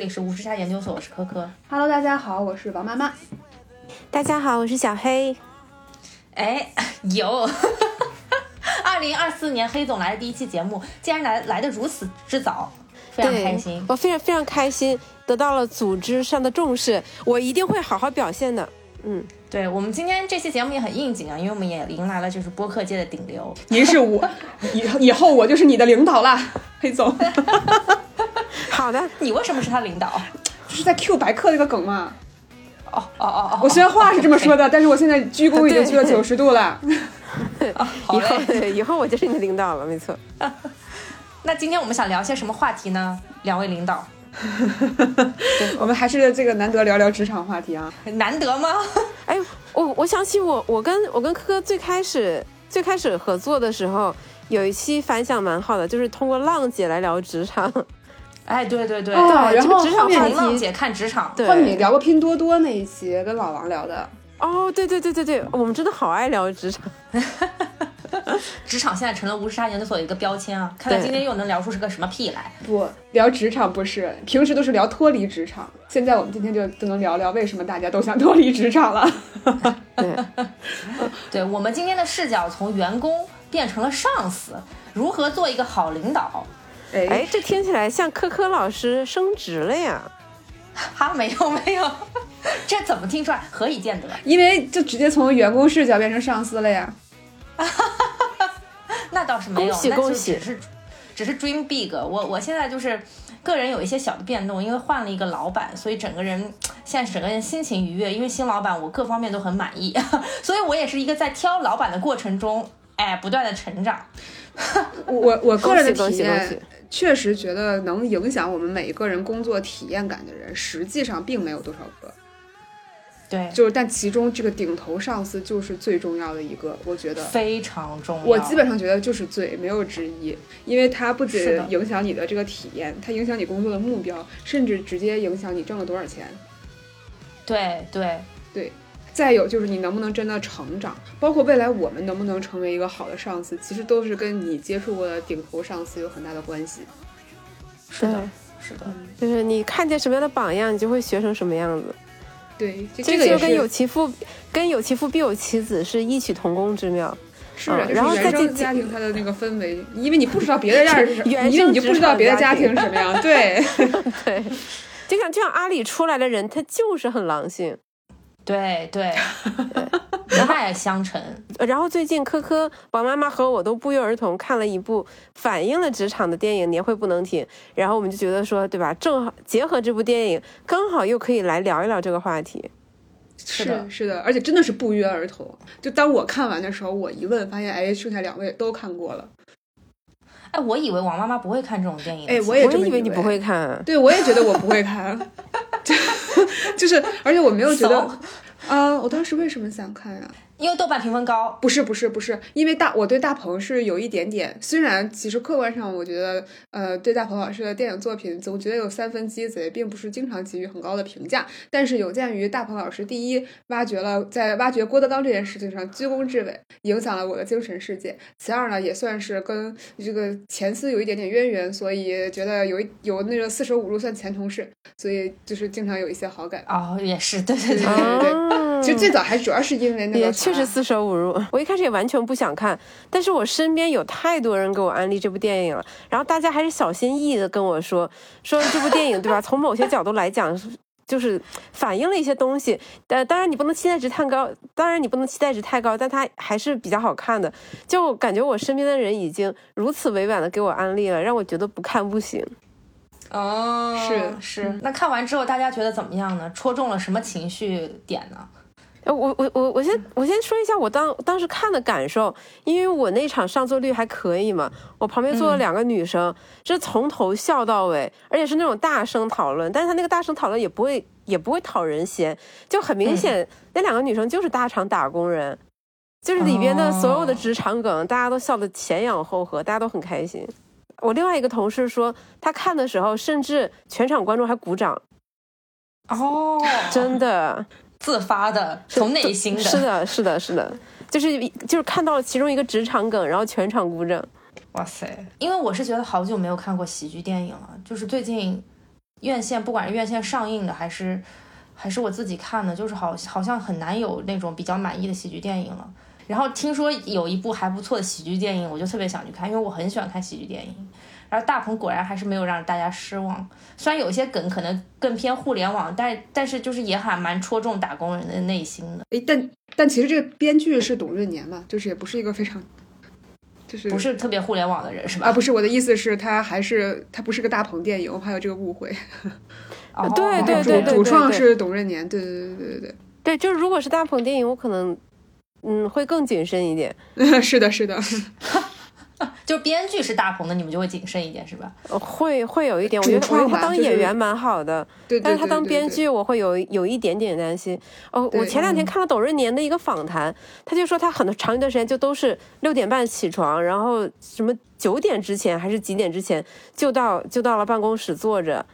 好，这里是无时差研究所，我是科科。Hello，大家好，我是王妈妈。大家好，我是小黑。哎，有，二零二四年黑总来的第一期节目，竟然来来的如此之早，非常开心。我非常非常开心，得到了组织上的重视，我一定会好好表现的。嗯，对我们今天这期节目也很应景啊，因为我们也迎来了就是播客界的顶流。您是我以以后我就是你的领导啦，黑总。好的，你为什么是他领导？就是在 Q 白客那个梗嘛。哦哦哦哦，我虽然话是这么说的，但是我现在鞠躬已经鞠了九十度了。好以后嘞。以后我就是你的领导了，没错。那今天我们想聊些什么话题呢？两位领导，我们还是这个难得聊聊职场话题啊。难得吗？哎，我我想起我我跟我跟科科最开始最开始合作的时候，有一期反响蛮好的，就是通过浪姐来聊职场。哎，对对对，然后职场后面话题，浪姐看职场，对后面你聊过拼多多那一期，跟老王聊的。哦，对对对对对，我们真的好爱聊职场。职场现在成了无时差研究所的一个标签啊！看来今天又能聊出是个什么屁来。不聊职场不是，平时都是聊脱离职场。现在我们今天就都能聊聊为什么大家都想脱离职场了。对，对我们今天的视角从员工变成了上司，如何做一个好领导？哎哎，这听起来像科科老师升职了呀。哈，没有没有，这怎么听出来？何以见得？因为就直接从员工视角变成上司了呀。那倒是没有，恭喜那就恭喜只是只是 dream big。我我现在就是个人有一些小的变动，因为换了一个老板，所以整个人现在整个人心情愉悦，因为新老板我各方面都很满意，所以我也是一个在挑老板的过程中，哎，不断的成长。我我个人的体恭喜恭喜恭喜验，确实觉得能影响我们每一个人工作体验感的人，实际上并没有多少个。对，就是，但其中这个顶头上司就是最重要的一个，我觉得。非常重要。我基本上觉得就是最没有之一，因为它不仅是影响你的这个体验，它影响你工作的目标，甚至直接影响你挣了多少钱。对对对再有就是你能不能真的成长，包括未来我们能不能成为一个好的上司，其实都是跟你接触过的顶头上司有很大的关系。是的，是的。就是你看见什么样的榜样，你就会学成什么样子。对，这个就跟有其父跟有其父必有其子是异曲同工之妙。是的，嗯然后就是原再进生家庭它的那个氛围，因为你不知道别的 家是什么，原因为你就不知道别的家家庭是什么样。对，对，就像就像阿里出来的人，他就是很狼性。对对，人脉相承。呃然后最近科科、王妈妈和我都不约而同看了一部反映了职场的电影《年会不能停》，然后我们就觉得说，对吧？正好结合这部电影，刚好又可以来聊一聊这个话题。是的是的，而且真的是不约而同。就当我看完的时候，我一问，发现哎，剩下两位都看过了。哎，我以为王妈妈不会看这种电影的。哎，我也我以为你不会看，对，我也觉得我不会看，就 就是，而且我没有觉得怂，啊、我当时为什么想看呀、因为豆瓣评分高。不是不是不是，因为大我对大鹏是有一点点，虽然其实客观上我觉得，呃，对大鹏老师的电影作品总觉得有三分鸡贼，并不是经常给予很高的评价。但是有鉴于大鹏老师第一挖掘了在挖掘郭德纲这件事情上居功至伟，影响了我的精神世界；其二呢，也算是跟这个前司有一点点渊源，所以觉得有一有那个四舍五入算前同事，所以就是经常有一些好感。哦，也是，对对对对对对啊其实最早还主要是因为那个也确实四舍五入。我一开始也完全不想看，但是我身边有太多人给我安利这部电影了，然后大家还是小心翼翼的跟我说，说这部电影对吧？从某些角度来讲。就是反映了一些东西，呃，当然你不能期待值太高，当然你不能期待值太高，但它还是比较好看的。就感觉我身边的人已经如此委婉的给我安利了，让我觉得不看不行。哦，是是。那看完之后，大家觉得怎么样呢？戳中了什么情绪点呢？呃，我我我我先我先说一下我当当时看的感受，因为我那场上座率还可以嘛，我旁边坐了两个女生，这从头笑到尾，而且是那种大声讨论，但是他那个大声讨论也不会也不会讨人嫌，就很明显、那两个女生就是大厂打工人，就是里边的所有的哦职场梗，大家都笑得前仰后合，大家都很开心。我另外一个同事说，他看的时候，甚至全场观众还鼓掌，哦，真的。自发的，从内心的。是的，是的，是的，就是就是看到了其中一个职场梗，然后全场鼓掌。哇塞！因为我是觉得好久没有看过喜剧电影了，就是最近院线，不管是院线上映的还是还是我自己看的，就是好好像很难有那种比较满意的喜剧电影了。然后听说有一部还不错的喜剧电影，我就特别想去看，因为我很喜欢看喜剧电影。然后大鹏果然还是没有让大家失望，虽然有些梗可能更偏互联网，但但是就是也还蛮戳中打工人的内心的。诶，但但其实这个编剧是董润年嘛，就是也不是一个非常，就是不是特别互联网的人是吧？啊，不是我的意思是，他还是他不是个大鹏电影，我还有这个误会。哦对对对主主创是董润年，对对对对对对对，就是如果是大鹏电影，我可能嗯会更谨慎一点。是的，是的。就编剧是大鹏的，你们就会谨慎一点是吧？呃会会有一点，我觉得我觉得他当演员蛮好的，对，但是他当编剧我会有有一点点担心。哦，我前两天看了董润年的一个访谈，他就说他很长一段时间就都是六点半起床，然后什么九点之前还是几点之前就到就到了办公室坐着，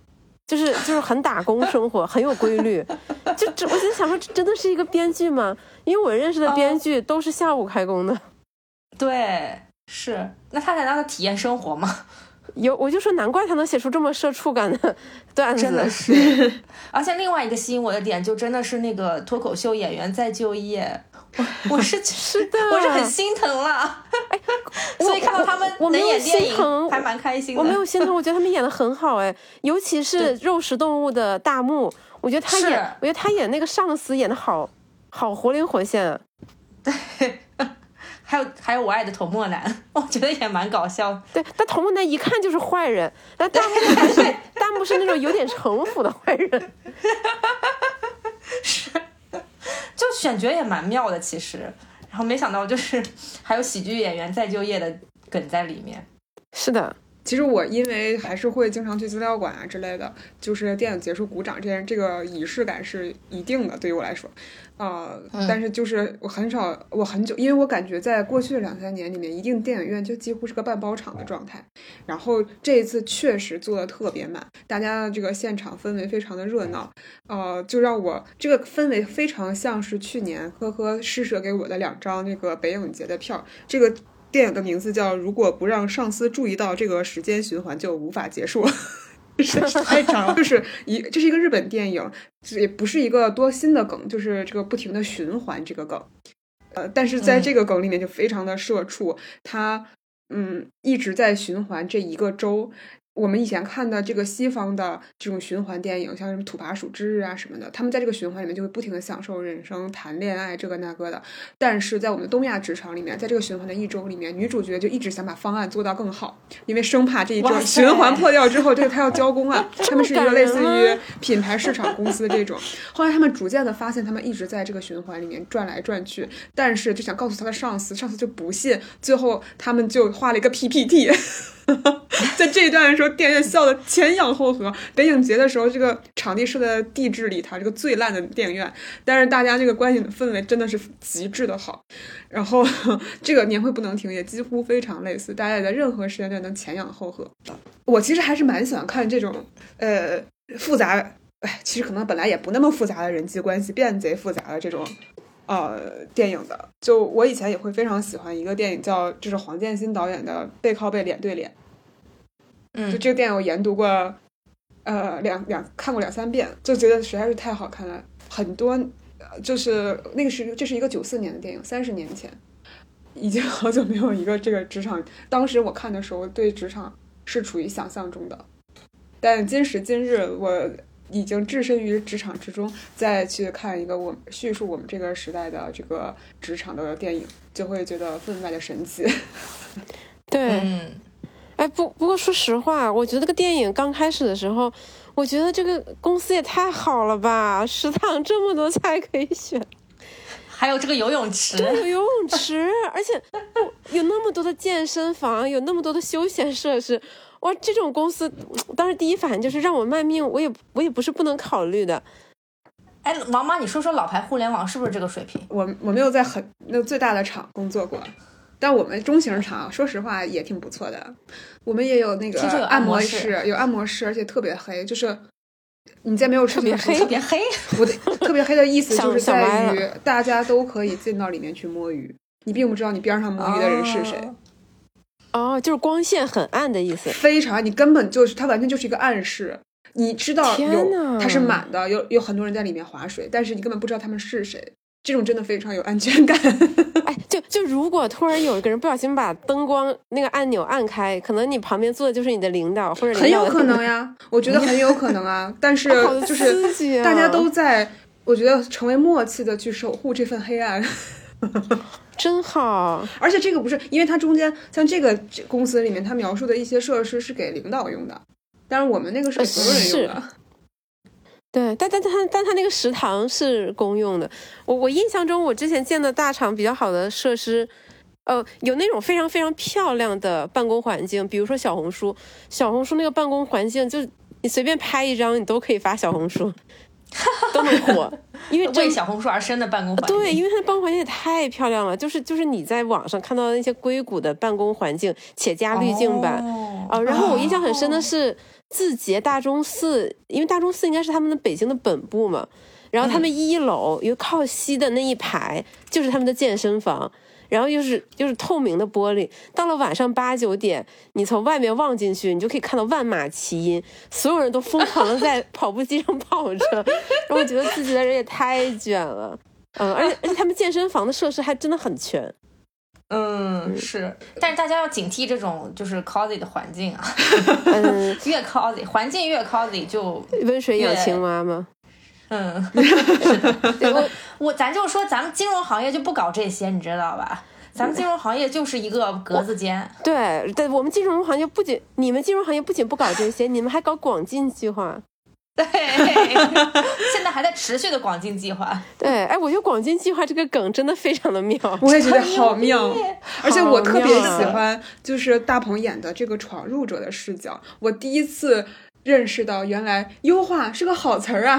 就是就是很打工生活，很有规律。就这，我就想说，这真的是一个编剧吗？因为我认识的编剧都是下午开工的。对。是，那他在那体验生活吗？有，我就说难怪他能写出这么社畜感的段子。真的是，而且另外一个吸引我的点，就真的是那个脱口秀演员再就业，我我是 是的，我是很心疼了。哎，所以看到他们我没有心疼，还蛮开心的。我没有心疼，我觉得他们演的很好，哎，尤其是肉食动物的大木，我觉得他演，我觉得他演那个上司演的好好活灵活现。对。还有还有，我爱的头墨男，我觉得也蛮搞笑。对，但头墨男一看就是坏人，但弹幕是弹幕是那种有点城府的坏人。是，就选角也蛮妙的，其实。然后没想到就是还有喜剧演员再就业的梗在里面。是的。其实我因为还是会经常去资料馆啊之类的，就是电影结束鼓掌这件这个仪式感是一定的，对于我来说，呃，但是就是我很少，我很久，因为我感觉在过去的两三年里面，一定电影院就几乎是个半包场的状态。然后这一次确实做的特别满，大家的这个现场氛围非常的热闹，呃，就让我这个氛围非常像是去年呵呵施舍给我的两张那个北影节的票，这个。电影的名字叫《如果不让上司注意到，这个时间循环就无法结束》太长了。就是一，这是一个日本电影，也不是一个多新的梗，就是这个不停的循环这个梗。呃，但是在这个梗里面就非常的社畜，他嗯一直在循环这一个周。我们以前看的这个西方的这种循环电影，像什么《土拨鼠之日》啊什么的，他们在这个循环里面就会不停的享受人生、谈恋爱这个那个的。但是在我们的东亚职场里面，在这个循环的一周里面，女主角就一直想把方案做到更好，因为生怕这一周循环破掉之后，这个她要交工啊。他们是一个类似于品牌市场公司的这种。后来他们逐渐的发现，他们一直在这个循环里面转来转去，但是就想告诉他的上司，上司就不信。最后他们就画了一个 PPT。在这一段的时候，电影院笑的前仰后合。北影节的时候，这个场地设在地质里头，这个最烂的电影院，但是大家这个关系氛围真的是极致的好。然后这个年会不能停也几乎非常类似，大家也在任何时间段能前仰后合。我其实还是蛮喜欢看这种呃复杂，哎，其实可能本来也不那么复杂的人际关系变贼复杂的这种。呃，电影的，就我以前也会非常喜欢一个电影，叫就是黄建新导演的《背靠背脸对脸》。嗯，就这个电影我研读过，呃，两两看过两三遍，就觉得实在是太好看了。很多，就是那个是这是一个九四年的电影，三十年前，已经好久没有一个这个职场。当时我看的时候，对职场是处于想象中的，但今时今日我。已经置身于职场之中，再去看一个我叙述我们这个时代的这个职场的电影，就会觉得分外的神奇。对，哎，不不过说实话，我觉得这个电影刚开始的时候，我觉得这个公司也太好了吧，食堂这么多菜可以选，还有这个游泳池，对，有游泳池，而且有那么多的健身房，有那么多的休闲设施。哇，这种公司，当时第一反应就是让我卖命，我也我也不是不能考虑的。哎，王妈，你说说老牌互联网是不是这个水平？我我没有在很那最大的厂工作过，但我们中型厂，说实话也挺不错的。我们也有那个按摩室，有按摩室，而且特别黑，就是你在没有特别黑，特别黑。我的特别黑的意思 就是在于大家都可以进到里面去摸鱼，你并不知道你边上摸鱼的人是谁。哦，就是光线很暗的意思，非常，你根本就是它完全就是一个暗示。你知道天有呐它是满的，有有很多人在里面划水，但是你根本不知道他们是谁，这种真的非常有安全感。哎，就就如果突然有一个人不小心把灯光那个按钮按开，可能你旁边坐的就是你的领导或者很有可能呀，我觉得很有可能啊。但是就是大家都在，我觉得成为默契的去守护这份黑暗。真好。而且这个不是，因为它中间像这个公司里面，它描述的一些设施是给领导用的，但是我们那个是给所有人用的。对，但但但他但他那个食堂是公用的。我我印象中，我之前见的大厂比较好的设施，呃，有那种非常非常漂亮的办公环境，比如说小红书，小红书那个办公环境，就你随便拍一张，你都可以发小红书，都能火，因为真为小红书而生的办公环境。对，因为它的办公环境也太漂亮了，就是就是你在网上看到的那些硅谷的办公环境，且加滤镜版，哦哦，然后我印象很深的是字节大钟寺，因为大钟寺应该是他们的北京的本部嘛，然后他们一楼有靠西的那一排就是他们的健身房。然后又是又是透明的玻璃，到了晚上八九点，你从外面望进去，你就可以看到万马齐喑，所有人都疯狂的在跑步机上跑着，然后我觉得自己的人也太卷了，嗯，而且而且他们健身房的设施还真的很全，嗯，是，但是大家要警惕这种就是 cozy 的环境啊，嗯，越 cozy 环境越 cozy 就温水养青蛙吗？嗯，我 我咱就说咱们金融行业就不搞这些，你知道吧？咱们金融行业就是一个格子间，对对，我们金融行业不仅你们金融行业不仅不搞这些，你们还搞广进计划。对，现在还在持续的广进计划。对，哎，我觉得广进计划这个梗真的非常的妙。我也觉得好妙，而且我特别喜欢就是大鹏演的这个闯入者的视角。我第一次认识到，原来优化是个好词儿啊！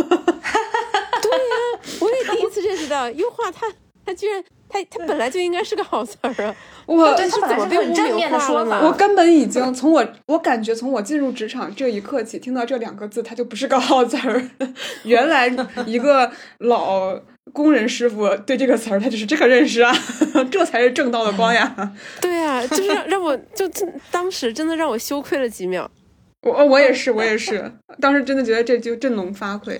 我也第一次认识到优化它，它居然它它本来就应该是个好词儿啊！我对，它本来是怎么被污很正面的名化了呢说法。我根本已经从我我感觉从我进入职场这一刻起，听到这两个字，它就不是个好词儿。原来一个老工人师傅对这个词儿，他就是这个认识啊，这才是正道的光呀！对啊，就是让让我就真当时真的让我羞愧了几秒。我我也是，我也是，当时真的觉得这就振聋发聩。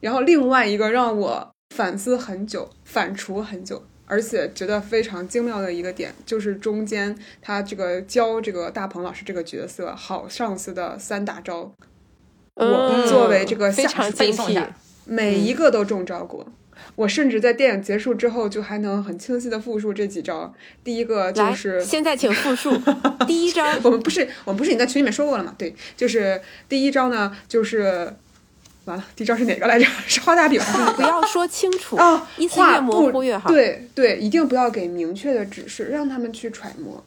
然后另外一个让我反思很久、反刍很久，而且觉得非常精妙的一个点，就是中间他这个教这个大鹏老师这个角色好上司的三大招，我嗯作为这个下属每一个都中招过。我甚至在电影结束之后，就还能很清晰的复述这几招。第一个就，是现在请复述 第一招。我们不是，我们不是已经在群里面说过了吗？对，就是第一招呢，就是完了，第一招是哪个来着？是画大饼 不要说清楚啊，意思越模糊越好。对对，一定不要给明确的指示，让他们去揣摩。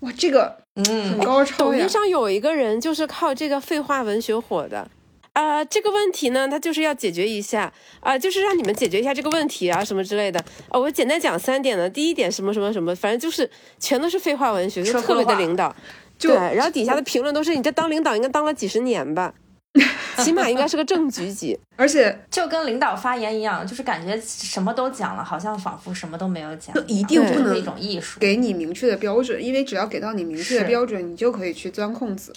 哇，这个嗯很，高超呀抖音！上有一个人就是靠这个废话文学火的。啊、这个问题呢，他就是要解决一下啊、就是让你们解决一下这个问题啊，什么之类的。啊、我简单讲三点呢。第一点什么什么什么，反正就是全都是废话文学，就特别的领导。就对，然后底下的评论都是你这当领导应该当了几十年吧，起码应该是个正局级。而且就跟领导发言一样，就是感觉什么都讲了，好像仿佛什么都没有讲。就一定不能一种艺术。给你明确的标准，因为只要给到你明确的标准，你就可以去钻空子。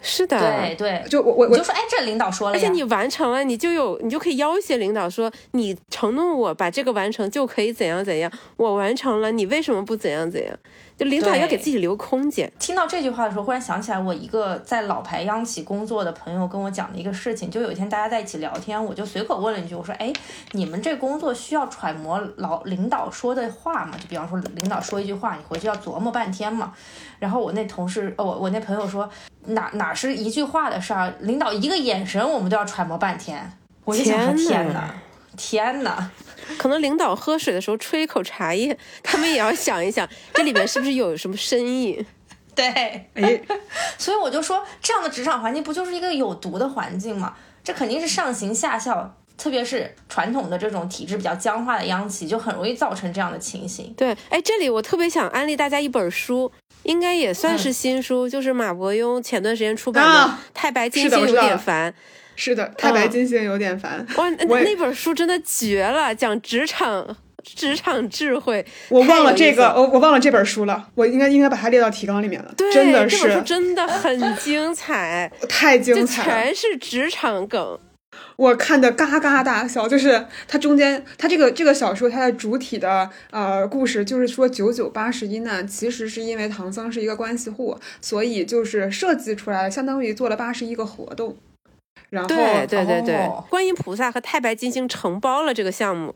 是的，对对，就我我我就说，哎，这领导说了呀，而且你完成了，你就有你就可以要挟领导说，你承诺我把这个完成就可以怎样怎样，我完成了，你为什么不怎样怎样？就领导要给自己留空间。听到这句话的时候，忽然想起来我一个在老牌央企工作的朋友跟我讲的一个事情。就有一天大家在一起聊天，我就随口问了一句，我说：“哎，你们这工作需要揣摩老领导说的话吗？就比方说领导说一句话，你回去要琢磨半天嘛。”然后我那同事，哦，我我那朋友说：“哪哪是一句话的事儿，领导一个眼神我们都要揣摩半天。”我就想说：“天哪天哪，天哪！”可能领导喝水的时候吹一口茶叶，他们也要想一想，这里面是不是有什么深意？对，哎，所以我就说，这样的职场环境不就是一个有毒的环境吗？这肯定是上行下效，特别是传统的这种体制比较僵化的央企，就很容易造成这样的情形。对，哎，这里我特别想安利大家一本书，应该也算嗯是新书，就是马伯庸前段时间出版的啊《太白金星有点烦》。是的，太白嗯金星有点烦。哇，那那本书真的绝了，讲职场职场智慧。我忘了这个，我我忘了这本书了，我应该应该把它列到提纲里面了。对，真的这本书是真的很精彩，太精彩了。全是职场梗。我看的嘎嘎大笑，就是它中间，它这个这个小说它的主体的呃故事，就是说九九八十一难，其实是因为唐僧是一个关系户，所以就是设计出来了，相当于做了八十一个活动，然后对对对对，哦观音菩萨和太白金星承包了这个项目。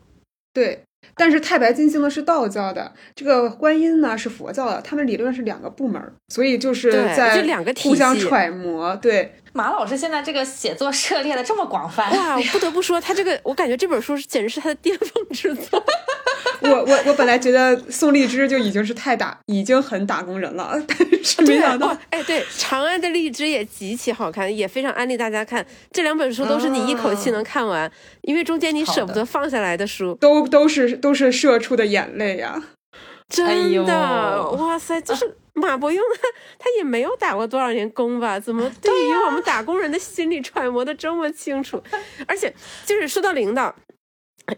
对，但是太白金星呢是道教的，这个观音呢是佛教的，他们理论是两个部门，所以就是对在就两个体互相系揣摩。对，马老师现在这个写作涉猎的这么广泛，哇，我不得不说，他这个我感觉这本书是简直是他的巅峰之作。我我我本来觉得宋荔枝就已经是太打，已经很打工人了，但是没想到哦，哎，对，《长安的荔枝》也极其好看，也非常安利大家看。这两本书都是你一口气能看完，因为中间你舍不得放下来的书。都都是都是射出的眼泪呀。真的，哎哇塞，就是马伯庸他他也没有打过多少年工吧？怎么对于我们打工人的心理揣摩的这么清楚？而且就是说到领导。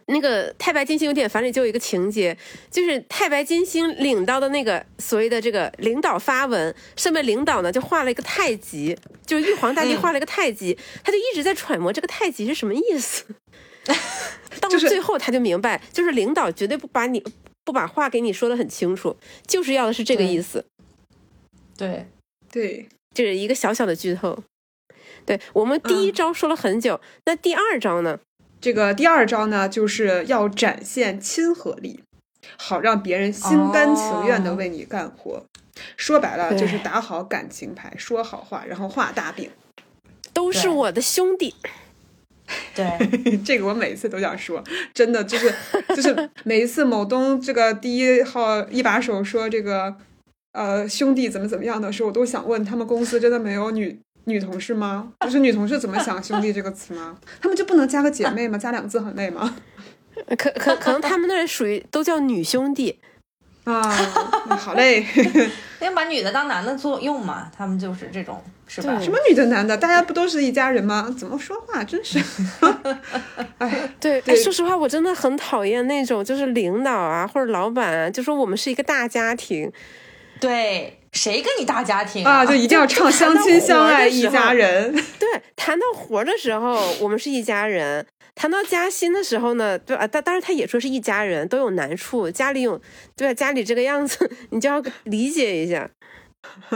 那个太白金星有点烦里就有一个情节，就是太白金星领到的那个所谓的这个领导发文，上面领导呢就画了一个太极，就是玉皇大帝画了一个太极，他就一直在揣摩这个太极是什么意思。到了最后他就明白，就是领导绝对不把你不把话给你说的很清楚，就是要的是这个意思。对，对，这是一个小小的剧透。对我们第一嗯招说了很久，那第二招呢？这个第二招呢，就是要展现亲和力，好让别人心甘情愿的哦为你干活。说白了就是打好感情牌，说好话，然后画大饼。都是我的兄弟。对，这个我每次都想说，真的就是就是每一次某东这个第一号一把手说这个呃兄弟怎么怎么样的时候，我都想问他们公司真的没有女女同事吗？就是女同事怎么想兄弟这个词吗？他们就不能加个姐妹吗？加两个字很累吗？可可可能他们那儿属于都叫女兄弟，啊，好嘞，因为把女的当男的作用嘛，他们就是这种，是吧？什么女的男的，大家不都是一家人吗？怎么说话真是，哎，对，对哎，说实话，我真的很讨厌那种就是领导啊或者老板啊，就说我们是一个大家庭，对，谁跟你大家庭啊，就一定要唱相亲相爱一家人。对，谈到活儿的时候，我们是一家人；谈到加薪的时候呢，对啊，当当然他也说是一家人，都有难处，家里有，对啊，家里这个样子，你就要理解一下。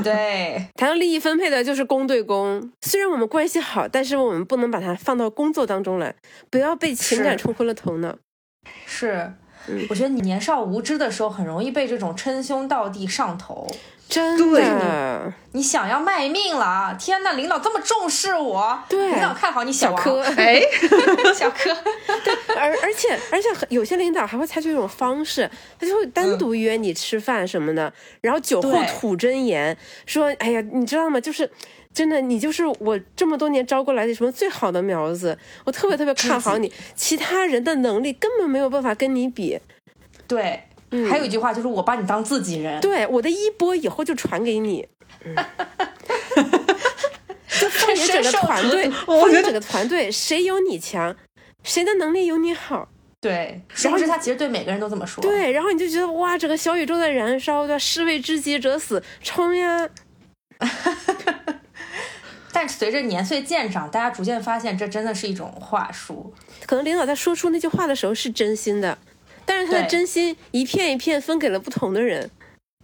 对，谈到利益分配的，就是公对公。虽然我们关系好，但是我们不能把它放到工作当中来，不要被情感冲昏了头脑。是嗯。我觉得你年少无知的时候，很容易被这种称兄道弟上头。真对的，你想要卖命了啊！天呐，领导这么重视我，对领导看好你小柯，哎，小柯，而而且而且有些领导还会采取一种方式，他就会单独约你吃饭什么的，然后酒后吐真言，说：“哎呀，你知道吗？就是真的，你就是我这么多年招过来的什么最好的苗子，我特别特别看好你，其他人的能力根本没有办法跟你比。对。嗯还有一句话就是我把你当自己人，对，我的衣钵以后就传给你。嗯 就放眼整个团队，我觉得放眼整个团队，谁有你强，谁的能力有你好。对，殊不知他其实对每个人都这么说。对，然后你就觉得哇，整个小宇宙在燃烧，对吧？士为知己者死，冲呀！但随着年岁渐长，大家逐渐发现这真的是一种话术。可能领导在说出那句话的时候是真心的，但是他的真心一片一片分给了不同的人。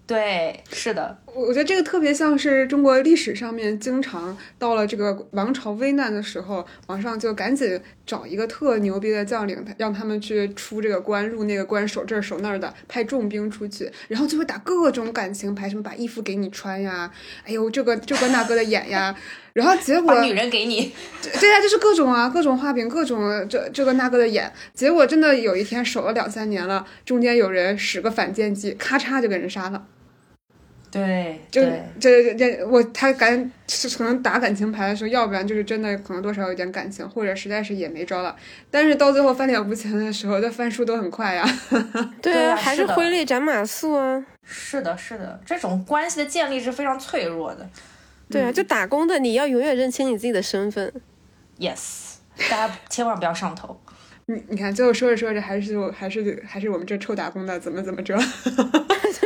对，是的，我我觉得这个特别像是中国历史上面经常到了这个王朝危难的时候，皇上就赶紧找一个特牛逼的将领，让他们去出这个关，入那个关，守这儿守那儿的，派重兵出去，然后就会打各种感情牌，什么把衣服给你穿呀，哎呦这个这个那个的演呀，然后结果把女人给你，对呀、就是各种啊，各种画饼，各种这这个那个的演，结果真的有一天守了两三年了，中间有人使个反间计，咔嚓就给人杀了。对就对这这我他感是可能打感情牌的时候，要不然就是真的可能多少有点感情，或者实在是也没招了。但是到最后翻脸无情的时候，这翻书都很快呀。对啊还是挥泪斩马谡啊！是的，是的，这种关系的建立是非常脆弱的。对啊，就打工的，你要永远认清你自己的身份。Yes，大家千万不要上头。你你看，最后说着说着，还是我还是还是我们这臭打工的怎么怎么着，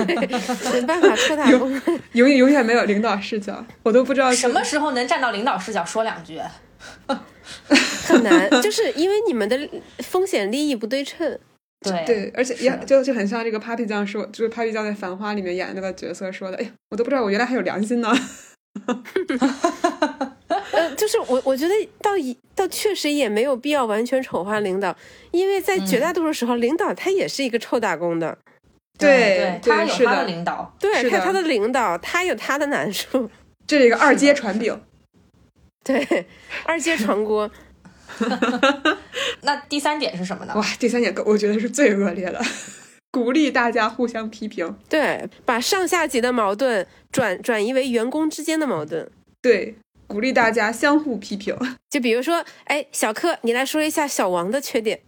没办法，臭打工。永远永远没有领导视角，我都不知道什么时候能站到领导视角说两句。很难，就是因为你们的风险利益不对称。对对，而且也就就很像这个 Papi 酱说，就是 Papi 酱在《繁花》里面演那个角色说的，哎呀，我都不知道我原来还有良心呢。呃，就是我我觉得倒一倒确实也没有必要完全丑化领导，因为在绝大多数时候，领导他也是一个臭打工的。对，他有他的领导，对，他他的领导，他有他的难处。这是一个二阶传饼，对，二阶传锅。那第三点是什么呢？哇，第三点我觉得是最恶劣的，鼓励大家互相批评。对，把上下级的矛盾转转移为员工之间的矛盾。对，鼓励大家相互批评。就比如说，哎，小柯，你来说一下小王的缺点。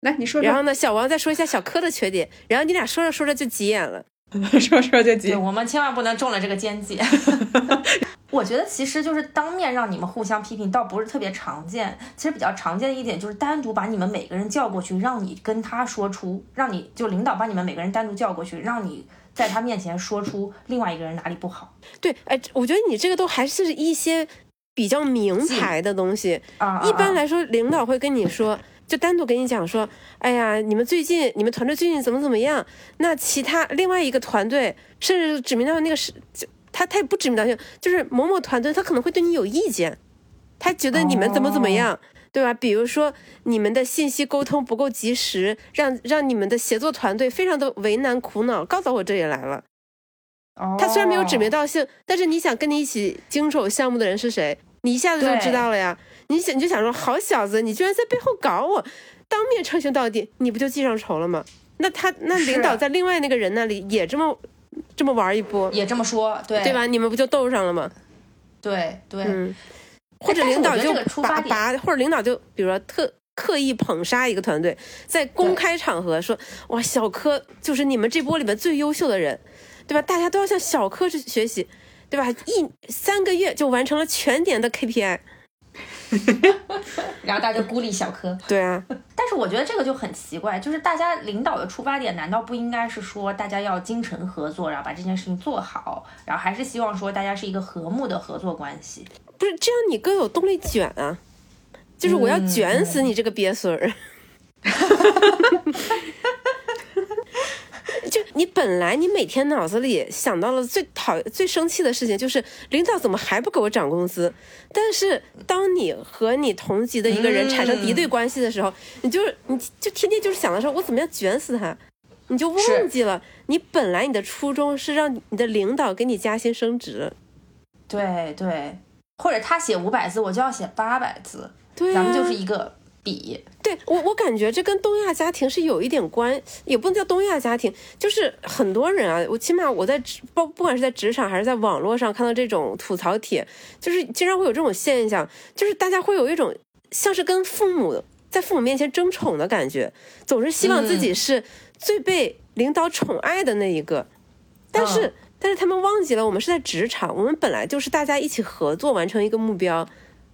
来，你说。然后呢，小王再说一下小柯的缺点。然后你俩说着说着就急眼了，说说就急。我们千万不能中了这个奸计。我觉得其实就是当面让你们互相批评，倒不是特别常见。其实比较常见的一点就是单独把你们每个人叫过去，让你跟他说出，让你就领导把你们每个人单独叫过去，让你在他面前说出另外一个人哪里不好。对，哎，我觉得你这个都还是一些比较名牌的东西啊。一般来说，领导会跟你说，就单独跟你讲说，哎呀，你们最近你们团队最近怎么怎么样？那其他另外一个团队，甚至指名道姓那个是就。他他也不指名道姓，就是某某团队，他可能会对你有意见，他觉得你们怎么怎么样，对吧？比如说你们的信息沟通不够及时，让让你们的协作团队非常的为难苦恼，告到我这里来了。他虽然没有指名道姓，但是你想跟你一起经手项目的人是谁，你一下子就知道了呀。你想你就想说，好小子，你居然在背后搞我，当面称兄道弟，你不就记上仇了吗？那他那领导在另外那个人那里也这么。这么玩一波，也这么说，对对吧？你们不就斗上了吗？对对，嗯，或者领导就拔拔，或者领导就比如说特刻意捧杀一个团队，在公开场合说哇，小柯就是你们这波里面最优秀的人，对吧？大家都要向小柯去学习，对吧？一三个月就完成了全年的 KPI。然后大家就孤立小柯，对啊。但是我觉得这个就很奇怪，就是大家领导的出发点难道不应该是说大家要精诚合作，然后把这件事情做好，然后还是希望说大家是一个和睦的合作关系？不是这样，你更有动力卷啊！就是我要卷死你这个鳖孙儿。就你本来你每天脑子里想到了最讨最生气的事情就是领导怎么还不给我涨工资？但是当你和你同级的一个人产生敌对关系的时候，你就是你就天天就是想的时候我怎么样卷死他？你就忘记了你本来你的初衷是让你的领导给你加薪升职。对对，或者他写五百字，我就要写八百字，对，咱们就是一个。比。对我，我感觉这跟东亚家庭是有一点关，也不能叫东亚家庭，就是很多人啊，我起码我在不不管是在职场还是在网络上看到这种吐槽帖，就是经常会有这种现象，就是大家会有一种像是跟父母在父母面前争宠的感觉，总是希望自己是最被领导宠爱的那一个，但是但是他们忘记了，我们是在职场，我们本来就是大家一起合作完成一个目标。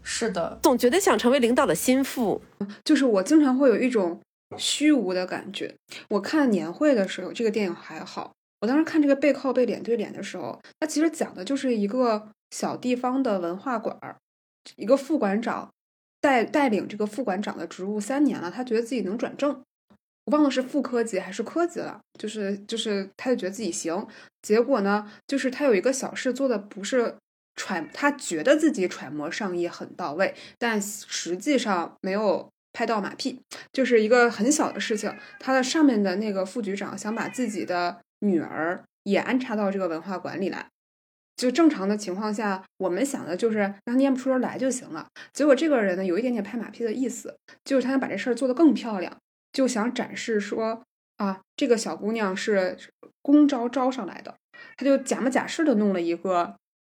是的，总觉得想成为领导的心腹，就是我经常会有一种虚无的感觉。我看年会的时候，这个电影还好。我当时看这个背靠背脸对脸的时候，它其实讲的就是一个小地方的文化馆儿，一个副馆长带带领这个副馆长的职务三年了，他觉得自己能转正，我忘了是副科级还是科级了，就是就是他就觉得自己行。结果呢，就是他有一个小事做的不是。揣他觉得自己揣摩上意很到位，但实际上没有拍到马屁，就是一个很小的事情。他的上面的那个副局长想把自己的女儿也安插到这个文化馆里来，就正常的情况下，我们想的就是让他念不出声来就行了。结果这个人呢，有一点点拍马屁的意思，就是他想把这事儿做得更漂亮，就想展示说啊，这个小姑娘是公招招上来的，他就假模假式的弄了一个。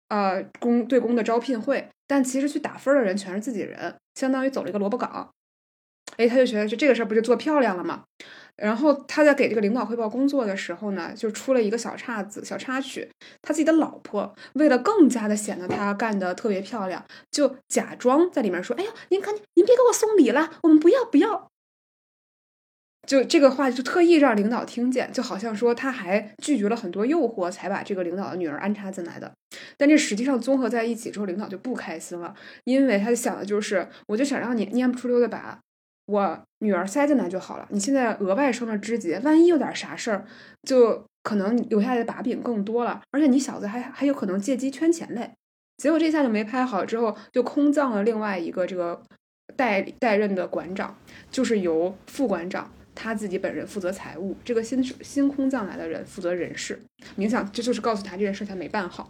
呃，公对公的招聘会，但其实去打分的人全是自己人，相当于走了一个萝卜岗。哎，他就觉得就这个事儿不就做漂亮了吗？然后他在给这个领导汇报工作的时候呢，就出了一个小岔子、小插曲。他自己的老婆为了更加的显得他干的特别漂亮，就假装在里面说：“哎呀，您赶紧，您别给我送礼了，我们不要不要。”就这个话就特意让领导听见，就好像说他还拒绝了很多诱惑，才把这个领导的女儿安插进来的。但这实际上综合在一起之后，领导就不开心了，因为他想的就是，我就想让你蔫不出溜的把我女儿塞进来就好了。你现在额外升了职级，万一有点啥事儿，就可能留下来的把柄更多了，而且你小子还还有可能借机圈钱嘞。结果这下就没拍好，之后就空降了另外一个这个代代任的馆长，就是由副馆长。他自己本人负责财务，这个新新空降来的人负责人事。冥想，这就是告诉他这件事他没办好。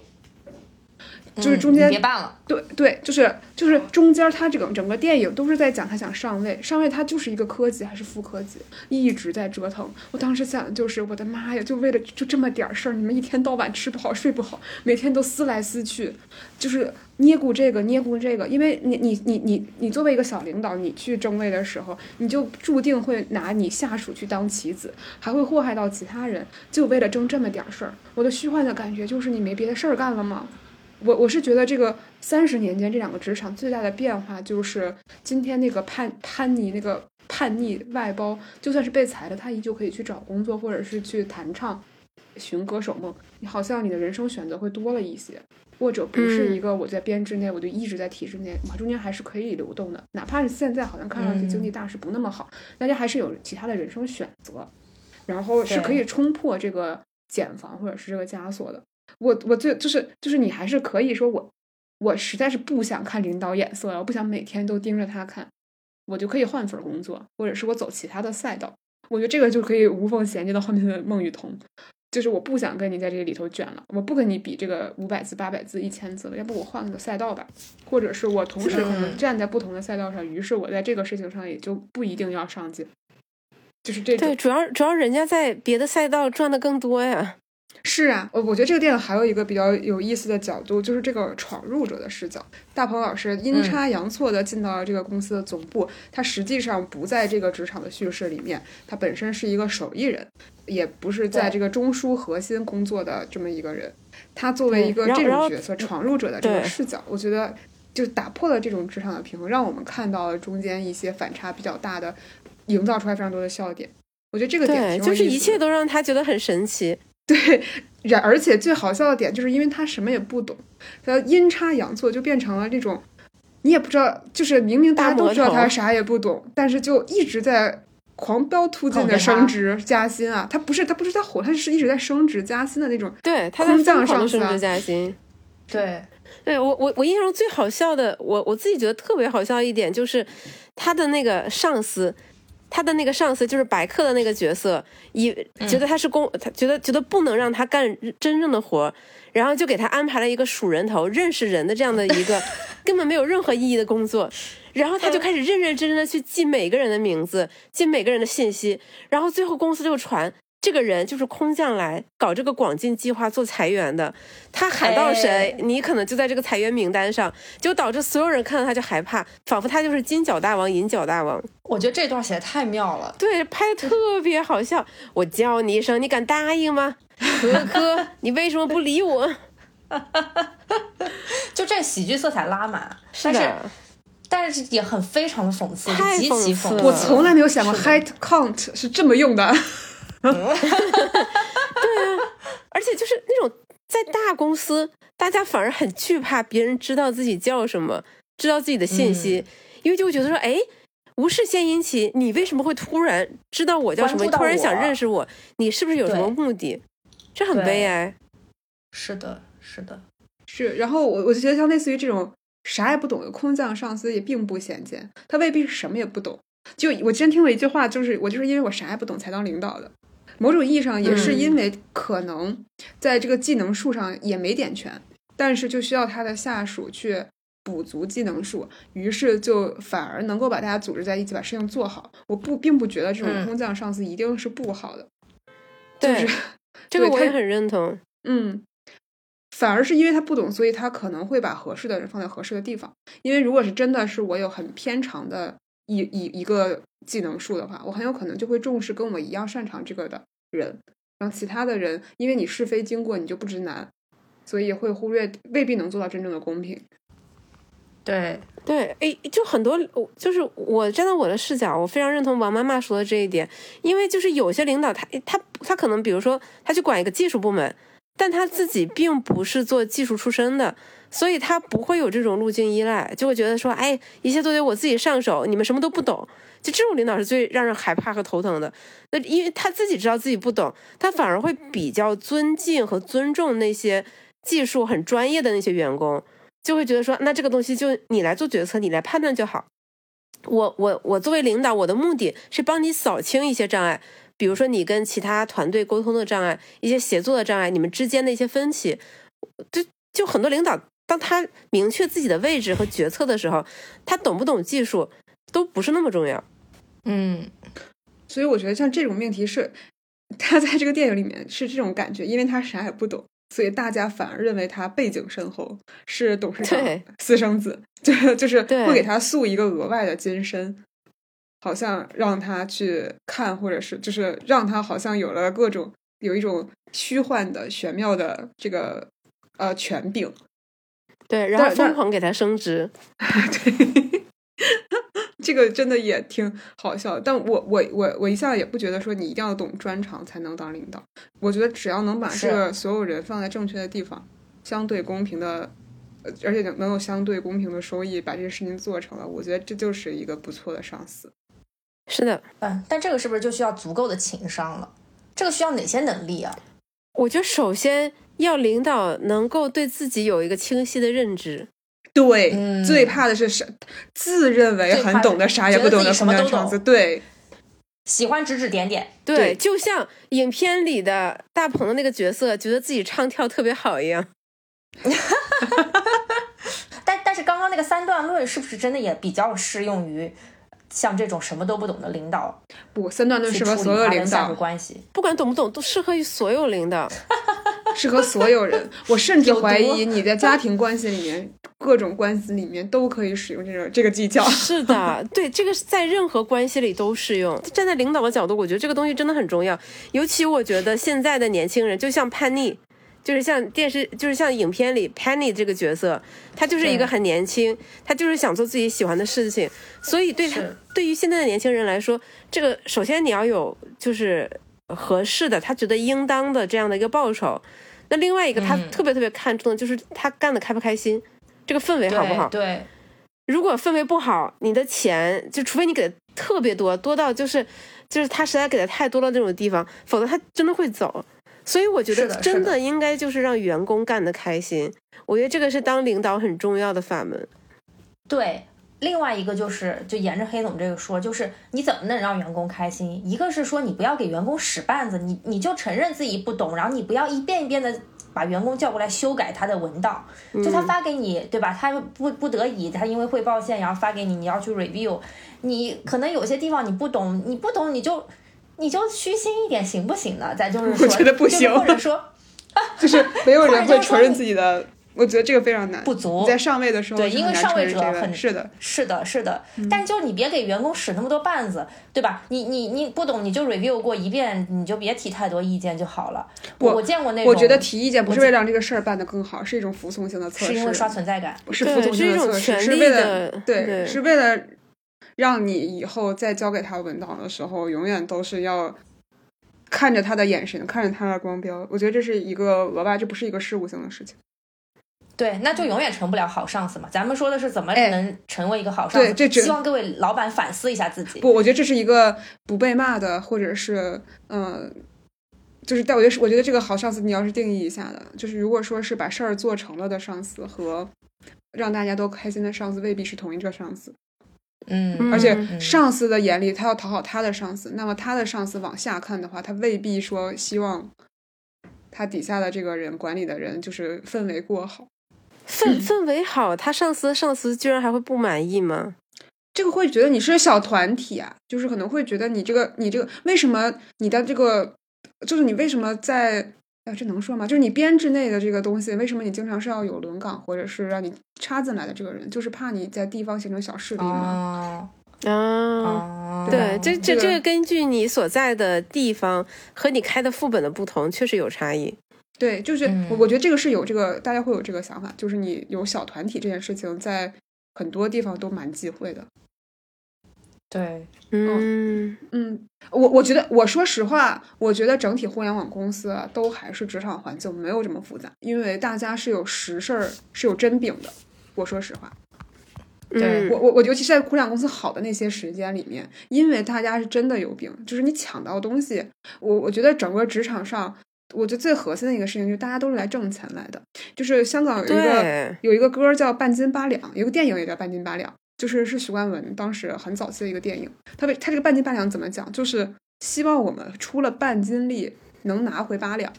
就是中间别办了，对对，就是就是中间，他这个整个电影都是在讲他想上位，上位他就是一个科级还是副科级，一直在折腾。我当时想的就是，我的妈呀，就为了就这么点事儿，你们一天到晚吃不好睡不好，每天都思来思去，就是捏咕这个捏咕这个。因为你你你你你作为一个小领导，你去争位的时候，你就注定会拿你下属去当棋子，还会祸害到其他人，就为了争这么点事儿。我的虚幻的感觉就是你没别的事儿干了吗？我我是觉得这个三十年间这两个职场最大的变化就是今天那个叛叛逆那个叛逆外包，就算是被裁了，他依旧可以去找工作或者是去弹唱，寻歌手梦。你好像你的人生选择会多了一些，或者不是一个我在编制内，我就一直在体制内，我，中间还是可以流动的。哪怕是现在好像看上去经济大势不那么好，大家还是有其他的人生选择，然后是可以冲破这个茧房或者是这个枷锁的。我我最就是就是你还是可以说我我实在是不想看领导眼色了，我不想每天都盯着他看，我就可以换份工作，或者是我走其他的赛道。我觉得这个就可以无缝衔接到后面的孟雨桐，就是我不想跟你在这里头卷了，我不跟你比这个五百字、八百字、一千字了，要不我换个赛道吧，或者是我同时可能站在不同的赛道上，于是我在这个事情上也就不一定要上进，就是这对，主要主要人家在别的赛道赚的更多呀。是啊，我我觉得这个电影还有一个比较有意思的角度，就是这个闯入者的视角。大鹏老师阴差阳错的进到了这个公司的总部，他实际上不在这个职场的叙事里面，他本身是一个手艺人，也不是在这个中枢核心工作的这么一个人。他作为一个这种角色，闯入者的这个视角，我觉得就打破了这种职场的平衡，让我们看到了中间一些反差比较大的，营造出来非常多的笑点。我觉得这个点就是一切都让他觉得很神奇。对，然而且最好笑的点就是因为他什么也不懂，他阴差阳错就变成了这种，你也不知道，就是明明大家都知道他啥也不懂，但是就一直在狂飙突进的升职加薪啊！他不是他不是在火，他是一直在升职加薪的那种，对，他在疯狂升职加薪。对，对我我我印象中最好笑的，我我自己觉得特别好笑一点就是他的那个上司。他的那个上司就是白客的那个角色，以觉得他是公，他觉得觉得不能让他干真正的活，然后就给他安排了一个数人头、认识人的这样的一个 根本没有任何意义的工作，然后他就开始认认真真的去记每个人的名字，记每个人的信息，然后最后公司就传。这个人就是空降来搞这个广进计划做裁员的，他喊到谁，你可能就在这个裁员名单上，就导致所有人看到他就害怕，仿佛他就是金角大王、银角大王。我觉得这段写的太妙了，对，拍的特别好笑。我叫你一声，你敢答应吗？哥哥，你为什么不理我？就这喜剧色彩拉满，但是但是也很非常的讽刺，极其讽刺。我从来没有想过 head count 是这么用的。对啊，而且就是那种在大公司，大家反而很惧怕别人知道自己叫什么，知道自己的信息，因为就会觉得说，哎，无事献殷勤，你为什么会突然知道我叫什么？突然想认识我，你是不是有什么目的？这很悲哀。是的，是的，是。然后我我就觉得，像类似于这种啥也不懂的空降上司也并不鲜见，他未必是什么也不懂。就我之前听了一句话，就是我就是因为我啥也不懂才当领导的。某种意义上也是因为可能在这个技能树上也没点全，但是就需要他的下属去补足技能树，于是就反而能够把大家组织在一起把事情做好。我不并不觉得这种空降上司一定是不好的，就是 这个我也很认同。嗯，反而是因为他不懂，所以他可能会把合适的人放在合适的地方。因为如果是真的是我有很偏长的。一一一个技能树的话，我很有可能就会重视跟我一样擅长这个的人，让其他的人，因为你是非经过，你就不直男，所以会忽略，未必能做到真正的公平。对对，哎，就很多，就是我站在我的视角，我非常认同王妈妈说的这一点，因为就是有些领导他他他可能比如说他去管一个技术部门，但他自己并不是做技术出身的。所以他不会有这种路径依赖，就会觉得说，哎，一切都得我自己上手，你们什么都不懂。就这种领导是最让人害怕和头疼的。那因为他自己知道自己不懂，他反而会比较尊敬和尊重那些技术很专业的那些员工，就会觉得说，那这个东西就你来做决策，你来判断就好。我我我作为领导，我的目的是帮你扫清一些障碍，比如说你跟其他团队沟通的障碍，一些协作的障碍，你们之间的一些分歧，就就很多领导。当他明确自己的位置和决策的时候，他懂不懂技术都不是那么重要。嗯，所以我觉得像这种命题是，他在这个电影里面是这种感觉，因为他啥也不懂，所以大家反而认为他背景深厚，是董事长私生子，就是就是会给他塑一个额外的金身，好像让他去看，或者是就是让他好像有了各种有一种虚幻的玄妙的这个呃权柄。对，然后疯狂给他升职，对，这个真的也挺好笑。但我我我我一下也不觉得说你一定要懂专长才能当领导。我觉得只要能把这个所有人放在正确的地方，相对公平的，而且能有相对公平的收益，把这个事情做成了，我觉得这就是一个不错的上司。是的，嗯，但这个是不是就需要足够的情商了？这个需要哪些能力啊？我觉得首先。要领导能够对自己有一个清晰的认知，对，最怕的是啥自认为很懂得啥也不懂的什么都对，喜欢指指点点，对，就像影片里的大鹏的那个角色，觉得自己唱跳特别好一样。但但是刚刚那个三段论是不是真的也比较适用于像这种什么都不懂的领导？不，三段论适合所有领导关系，不管懂不懂，都适合于所有领导。适合所有人，我甚至怀疑你在家 庭关系里面，各种关系里面都可以使用这种这个技巧。是的，对，这个在任何关系里都适用。站在领导的角度，我觉得这个东西真的很重要。尤其我觉得现在的年轻人，就像叛逆，就是像电视，就是像影片里 Penny 这个角色，他就是一个很年轻，他就是想做自己喜欢的事情。所以对他，对于现在的年轻人来说，这个首先你要有就是合适的，他觉得应当的这样的一个报酬。那另外一个他特别特别看重的就是他干的开不开心，这个氛围好不好？对，如果氛围不好，你的钱就除非你给的特别多，多到就是就是他实在给的太多了那种地方，否则他真的会走。所以我觉得真的应该就是让员工干得开心，我觉得这个是当领导很重要的法门。对。另外一个就是，就沿着黑总这个说，就是你怎么能让员工开心？一个是说你不要给员工使绊子，你你就承认自己不懂，然后你不要一遍一遍的把员工叫过来修改他的文档，就他发给你，对吧？他不不得已，他因为汇报线然后发给你，你要去 review，你可能有些地方你不懂，你不懂你就你就虚心一点行不行呢？咱就是说，我觉得不行，或者说，就是没有人 会承认自己的。我觉得这个非常难，不足。在上位的时候，对，因为上位者很是的，是的，是的。但就你别给员工使那么多绊子，对吧？你你你不懂，你就 review 过一遍，你就别提太多意见就好了。我我见过那种，我觉得提意见不是为了让这个事儿办得更好，是一种服从性的测试，是因为刷存在感，是服从性的测试，是为了对，是为了让你以后再交给他文档的时候，永远都是要看着他的眼神，看着他的光标。我觉得这是一个额外，这不是一个事务性的事情。对，那就永远成不了好上司嘛。咱们说的是怎么能成为一个好上司？对，这希望各位老板反思一下自己。不，我觉得这是一个不被骂的，或者是嗯，就是但我觉得，我觉得这个好上司你要是定义一下的，就是如果说是把事儿做成了的上司和让大家都开心的上司，未必是同一个上司。嗯，而且上司的眼里，他要讨好他的上司，那么他的上司往下看的话，他未必说希望他底下的这个人管理的人就是氛围过好。氛氛围好，他上司上司居然还会不满意吗？这个会觉得你是小团体啊，就是可能会觉得你这个你这个为什么你的这个就是你为什么在哎这能说吗？就是你编制内的这个东西，为什么你经常是要有轮岗或者是让你插进来的这个人，就是怕你在地方形成小势力吗？啊，对，这这这个根据你所在的地方和你开的副本的不同，确实有差异。对，就是我，我觉得这个是有这个，大家会有这个想法，就是你有小团体这件事情，在很多地方都蛮忌讳的。对，嗯嗯，我我觉得，我说实话，我觉得整体互联网公司啊，都还是职场环境没有这么复杂，因为大家是有实事儿，是有真饼的。我说实话，对嗯我我我尤其是在互联网公司好的那些时间里面，因为大家是真的有饼，就是你抢到东西，我我觉得整个职场上，我觉得最核心的一个事情就是大家都是来挣钱来的。就是香港有一个有一个歌叫《半斤八两》，有个电影也叫《半斤八两》，就是是许冠文当时很早期的一个电影。他为他这个半斤八两怎么讲？就是希望我们出了半斤力能拿回八两。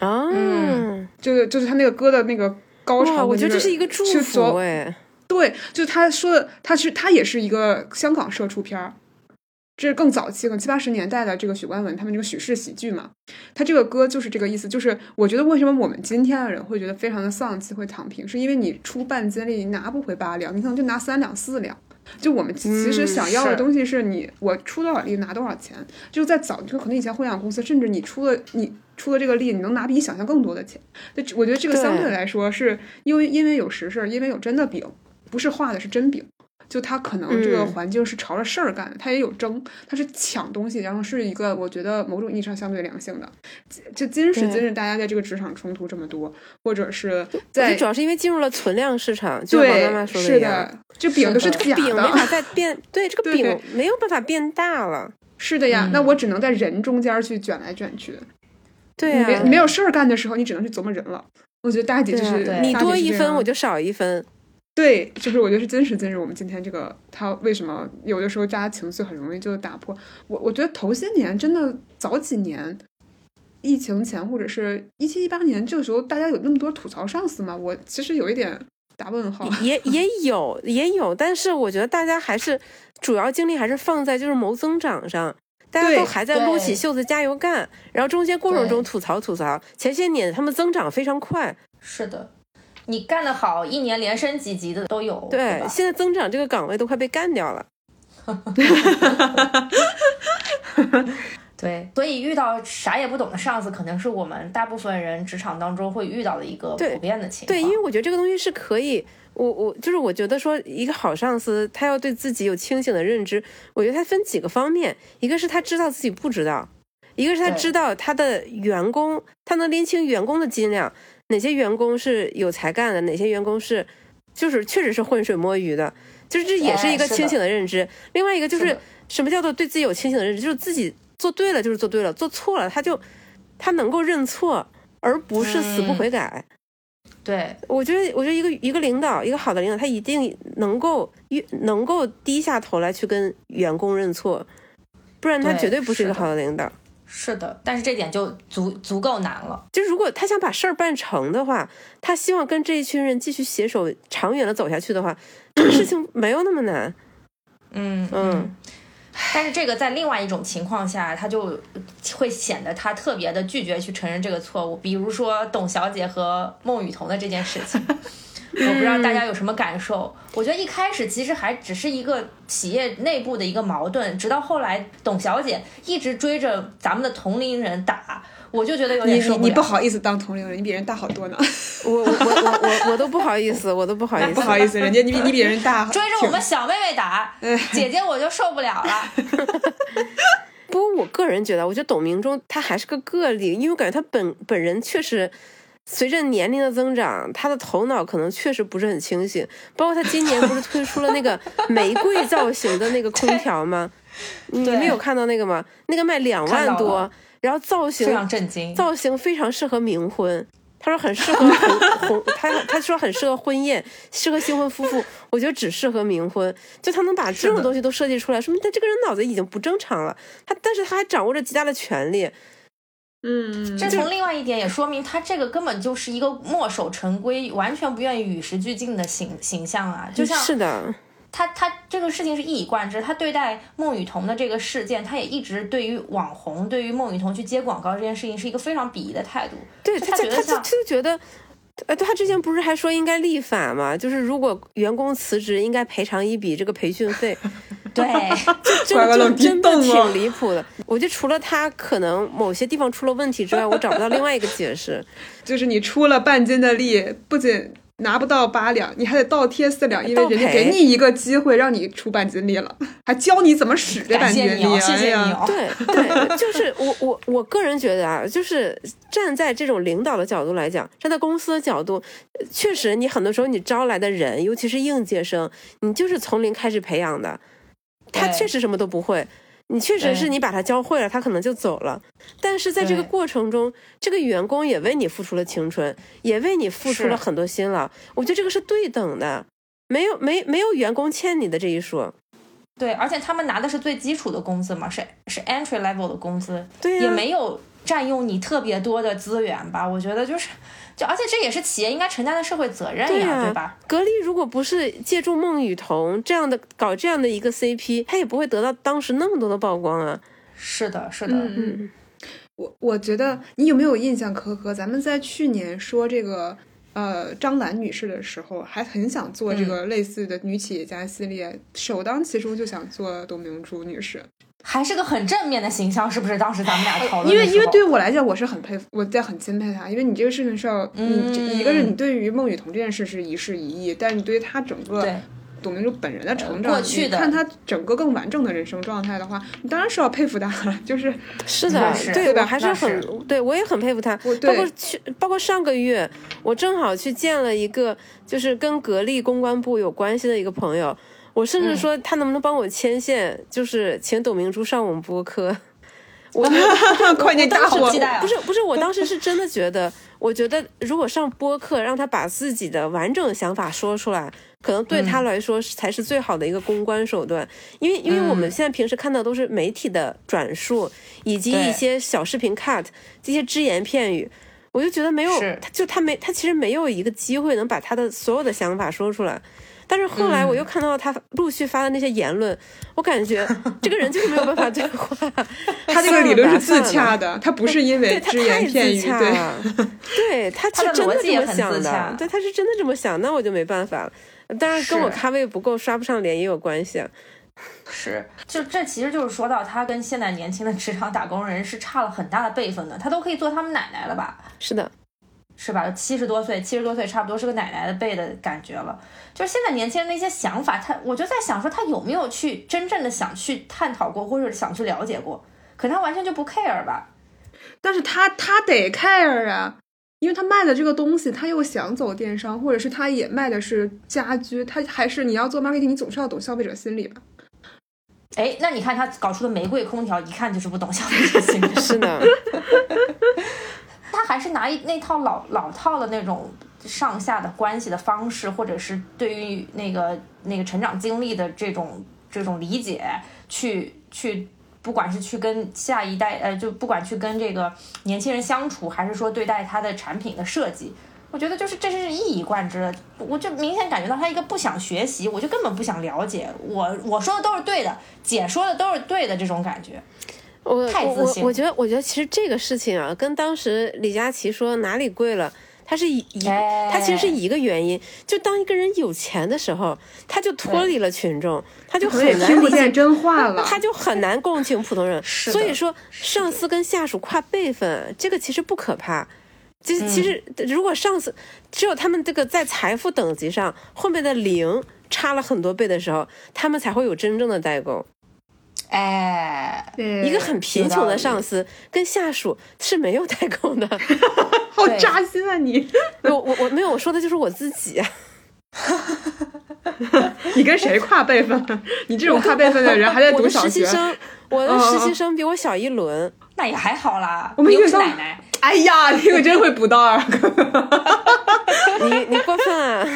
啊，嗯就是就是他那个歌的那个高潮，哇，我觉得这是一个祝福哎，对，就是他说的，他是他也是一个香港社出片儿，这是更早期，可能七八十年代的这个许冠文他们这个许氏喜剧嘛。他这个歌就是这个意思，就是我觉得为什么我们今天的人会觉得非常的丧气，会躺平，是因为你出半斤力，你拿不回八两，你可能就拿三两四两。就我们其其实嗯想要的东西是你我出多少力拿多少钱，就在早就可能以前互联网公司，甚至你出了你出了这个力，你能拿比你想象更多的钱。就我觉得这个相对对来说是因为因为有实事，因为有真的饼，不是画的是真饼。就他可能这个嗯环境是朝着事儿干的，他也有争，他是抢东西，然后是一个我觉得某种意义上相对良性的。就今时对今日，大家在这个职场冲突这么多，或者是在主要是因为进入了存量市场，就像王妈妈对说一样，是的，这饼都是假的，饼没法再 变，对这个饼没有办法变大了，是的呀，嗯那我只能在人中间去卷来卷去。对啊你没，你没有事儿干的时候，你只能去琢磨人了。我觉得大姐就是你多一分我就少一分，对，就是我觉得是今时今日，我们今天这个他为什么有的时候大家情绪很容易就打破？我我觉得头些年真的早几年，疫情前或者是一七一八年这个时候，大家有那么多吐槽上司吗？我其实有一点打问号。也 也有也有，但是我觉得大家还是主要精力还是放在就是谋增长上。大家都还在撸起袖子加油干，然后中间过程中吐槽吐槽。前些年他们增长非常快，是的，你干得好，一年连升几级的都有。对对，现在增长这个岗位都快被干掉了。对，所以遇到啥也不懂的上司，可能是我们大部分人职场当中会遇到的一个普遍的情况。对，因为我觉得这个东西是可以，我我就是我觉得说一个好上司，他要对自己有清醒的认知。我觉得他分几个方面，一个是他知道自己不知道，一个是他知道他的员工，他能拎清员工的斤两，哪些员工是有才干的，哪些员工是就是确实是浑水摸鱼的，就是这也是一个清醒的认知。另外一个就是是什么叫做对自己有清醒的认知，就是自己做对了就是做对了，做错了他就他能够认错，而不是死不嗯悔改。对我觉得，我觉得一个一个领导，一个好的领导，他一定能够能够低下头来去跟员工认错，不然他绝对不是一个好的领导。是的，但是这点就足足够难了。就如果他想把事儿办成的话，他希望跟这一群人继续携手长远的走下去的话，这个事情没有那么难。嗯嗯，但是这个在另外一种情况下，他就会显得他特别的拒绝去承认这个错误。比如说董小姐和孟雨桐的这件事情，我不知道大家有什么感受。我觉得一开始其实还只是一个企业内部的一个矛盾，直到后来董小姐一直追着咱们的同龄人打，我就觉得有你你点受不了。你不好意思当同龄人，你比人大好多呢。我我我我我我都不好意思，我都不好意思。不好意思，人家你比你比人大，追着我们小妹妹打，姐姐我就受不了了。不过我个人觉得，我觉得董明珠她还是个个例，因为我感觉她本本人确实随着年龄的增长，他的头脑可能确实不是很清醒。包括他今年不是推出了那个 玫瑰造型的那个空调吗？你对们有看到那个吗？那个卖两万多，然后造型非常震惊。造型非常适合冥婚。他说很适合婚婚，他他说很适合婚宴，适合新婚夫妇。我觉得只适合冥婚，就他能把这种东西都设计出来，说明他这个人脑子已经不正常了。他但是他还掌握着极大的权力，嗯，这从另外一点也说明，他这个根本就是一个墨守成规、完全不愿意与时俱进的形形象啊！就像是的，他他这个事情是一以贯之，他对待孟雨桐的这个事件，他也一直对于网红、对于孟雨桐去接广告这件事情是一个非常鄙夷的态度。对就他就他就他觉得像就觉得。呃，他之前不是还说应该立法嘛？就是如果员工辞职，应该赔偿一笔这个培训费。对，这怪不得这真的挺离谱的。我觉得除了他可能某些地方出了问题之外，我找不到另外一个解释。就是你出了半斤的力，不仅拿不到八两，你还得倒贴四两，因为倒人家给你一个机会让你出半斤力了，还教你怎么使这感半斤力。谢你哦，谢你哦。对对，就是我我我个人觉得啊，就是站在这种领导的角度来讲，站在公司的角度，呃确实你很多时候你招来的人，尤其是应届生，你就是从零开始培养的，他确实什么都不会。你确实是你把他教会了，他可能就走了。但是在这个过程中，这个员工也为你付出了青春，也为你付出了很多辛劳。我觉得这个是对等的，没有没没有员工欠你的这一说。对，而且他们拿的是最基础的工资嘛，是是 entry level 的工资，对呀、也没有占用你特别多的资源吧？我觉得就是，就而且这也是企业应该承担的社会责任呀，对吧？格力如果不是借助孟雨桐这样的搞这样的一个 CP，他也不会得到当时那么多的曝光啊。是的，是的，嗯嗯，我我觉得你有没有印象，可可？咱们在去年说这个呃张兰女士的时候，还很想做这个类似的女企业家系列，首当其冲就想做董明珠女士。还是个很正面的形象，是不是？当时咱们俩讨论因为因为对于我来讲，我是很佩服，我在很钦佩他，因为你这个事情是要，你这嗯一个是你对于孟雨桐这件事是一事一议，但是你对于他整个对。董明珠本人的成呃长，过去的。看他整个更完整的人生状态的话，你当然是要佩服他了，就是是的，是对对吧？我还是很对我也很佩服他。包括去，包括上个月，我正好去见了一个就是跟格力公关部有关系的一个朋友，我甚至说他能不能帮我牵线，就是请董明珠上我们播客。我 快点当时打我期待啊不是不是，我当时是真的觉得，我觉得如果上播客，让他把自己的完整想法说出来，可能对他来说才是最好的一个公关手段。因为因为我们现在平时看到都是媒体的转述，以及一些小视频 cut 这些只言片语，我就觉得没有，他就他没他其实没有一个机会能把他的所有的想法说出来。但是后来我又看到他陆续发的那些言论，我感觉这个人就是没有办法对话。他这个理论是自洽的，他不是因为他只言太片语，对。自洽了，对他是真的这么想的，对，他是真的这么想，那我就没办法了。当然跟我咖位不够刷不上脸也有关系啊。是，就这其实就是说到他跟现在年轻的职场打工人是差了很大的辈分的，他都可以做他们奶奶了吧？是的，是吧？七十多岁，七十多岁差不多是个奶奶的辈的感觉了。就是现在年轻人的一些想法，他我就在想说，他有没有去真正的想去探讨过，或者想去了解过？可能他完全就不 care 吧。但是他他得 care 啊，因为他卖的这个东西，他又想走电商，或者是他也卖的是家居，他还是你要做 marketing，你总是要懂消费者心理吧？哎，那你看他搞出的玫瑰空调，一看就是不懂消费者心理。是的，他还是拿一那套老老套的那种上下的关系的方式，或者是对于那个那个成长经历的这种这种理解，去去，不管是去跟下一代，呃，就不管去跟这个年轻人相处，还是说对待他的产品的设计。我觉得就是这是一以贯之的，我就明显感觉到他一个不想学习，我就根本不想了解，我我说的都是对的，姐说的都是对的这种感觉。我我我太自信我觉得，我觉得其实这个事情啊，跟当时李佳琦说哪里贵了。他是一他其实是一个原因，就当一个人有钱的时候，他就脱离了群众，他就很难听不见真话了。他就很难共情普通人。所以说，上司跟下属跨辈分，这个其实不可怕。其实，其实如果上司只有他们这个在财富等级上后面的零差了很多倍的时候，他们才会有真正的代沟。哎，对一个很贫穷的上司跟下属是没有代沟的。好扎心啊你！我我我没有，我说的就是我自己啊。你跟谁跨辈分？你这种跨辈分的人还在读小学？实习生，我的实习生比我小一轮。那也还好啦，我们你又是奶奶。哎呀，你可真会补刀啊！你你过分啊！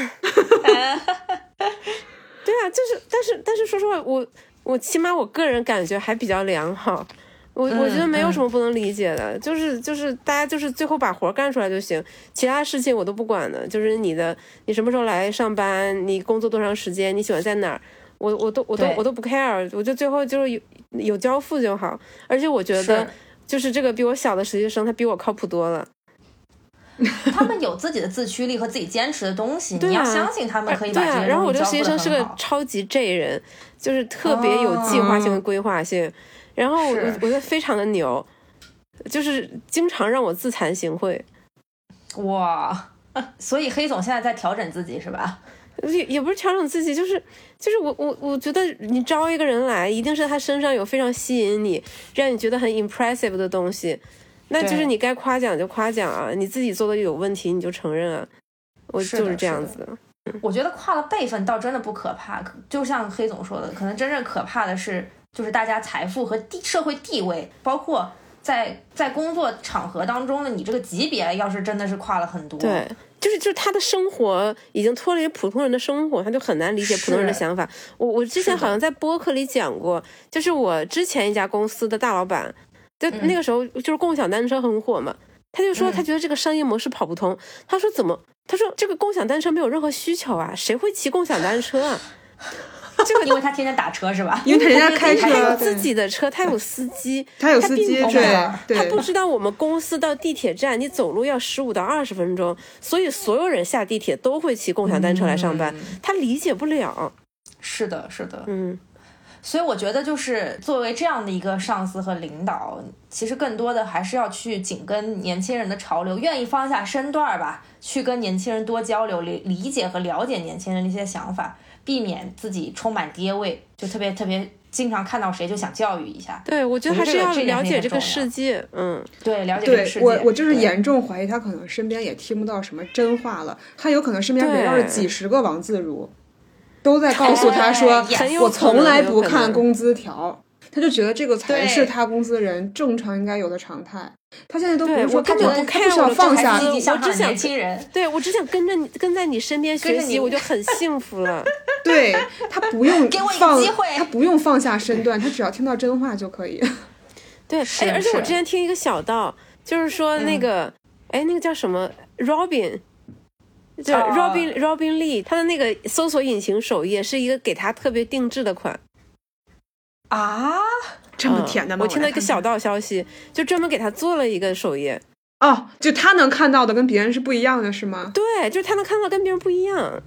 对啊，就是，但是但是说实话，我我起码我个人感觉还比较良好。我我觉得没有什么不能理解的，就是就是大家就是最后把活干出来就行，其他事情我都不管的。就是你的你什么时候来上班，你工作多长时间，你喜欢在哪儿，我我都我都我都不 care，我就最后就是有有交付就好。而且我觉得就是这个比我小的实习生，他比我靠谱多了。他们有自己的自驱力和自己坚持的东西，你要相信他们可以把对啊，然后我这实习生是个。超级 J 人，就是特别有计划性和规划性，然后我是我觉得非常的牛，就是经常让我自惭形秽。哇，所以黑总现在在调整自己是吧？也也不是调整自己，就是就是我我我觉得你招一个人来，一定是他身上有非常吸引你，让你觉得很 impressive 的东西，那就是你该夸奖就夸奖啊，你自己做的有问题你就承认啊，我就是这样子的。我觉得跨了辈分倒真的不可怕，可就像黑总说的，可能真正可怕的是，就是大家财富和地社会地位，包括在在工作场合当中的你这个级别，要是真的是跨了很多，对，就是就是他的生活已经脱离普通人的生活，他就很难理解普通人的想法。我我之前好像在播客里讲过，就是我之前一家公司的大老板，就嗯那个时候就是共享单车很火嘛，他就说嗯他觉得这个商业模式跑不通。他说怎么？他说这个共享单车没有任何需求啊，谁会骑共享单车啊？这个因为他天天打车是吧？因为他人家开他，有自己的车，他有司机，他有司机，对，他不知道我们公司到地铁站你走路要十五到二十分钟，所以所有人下地铁都会骑共享单车来上班，他理解不了。是的，是的，嗯，所以我觉得，就是作为这样的一个上司和领导，其实更多的还是要去紧跟年轻人的潮流，愿意放下身段儿吧，去跟年轻人多交流，理理解和了解年轻人的一些想法，避免自己充满爹味，就特别特别经常看到谁就想教育一下。对，我觉得还是要了解这个世界。嗯，对，了解这个世界。我，我就是严重怀疑他可能身边也听不到什么真话了，他有可能身边围绕着几十个王自如，都在告诉他说我从来不看工资条，他就觉得这个才是他公司人正常应该有的常态。他现在都不说我根本不他觉得他 care 不需要我放下我只想年轻人，对我只想跟着你，跟在你身边学习，我就很幸福了。对他不用 给我一个放机会，他不用放下身段，他只要听到真话就可以。对，哎，而且我之前听一个小道，就是说那个，哎、那个叫什么 Robin。叫哦 Robin、Robin Lee，他的那个搜索引擎首页是一个给他特别定制的款，啊，这么嗯甜的吗？我听到一个小道道消息，就专门给他做了一个首页。哦，就他能看到的跟别人是不一样的，是吗？对，就是他能看到跟别人不一样。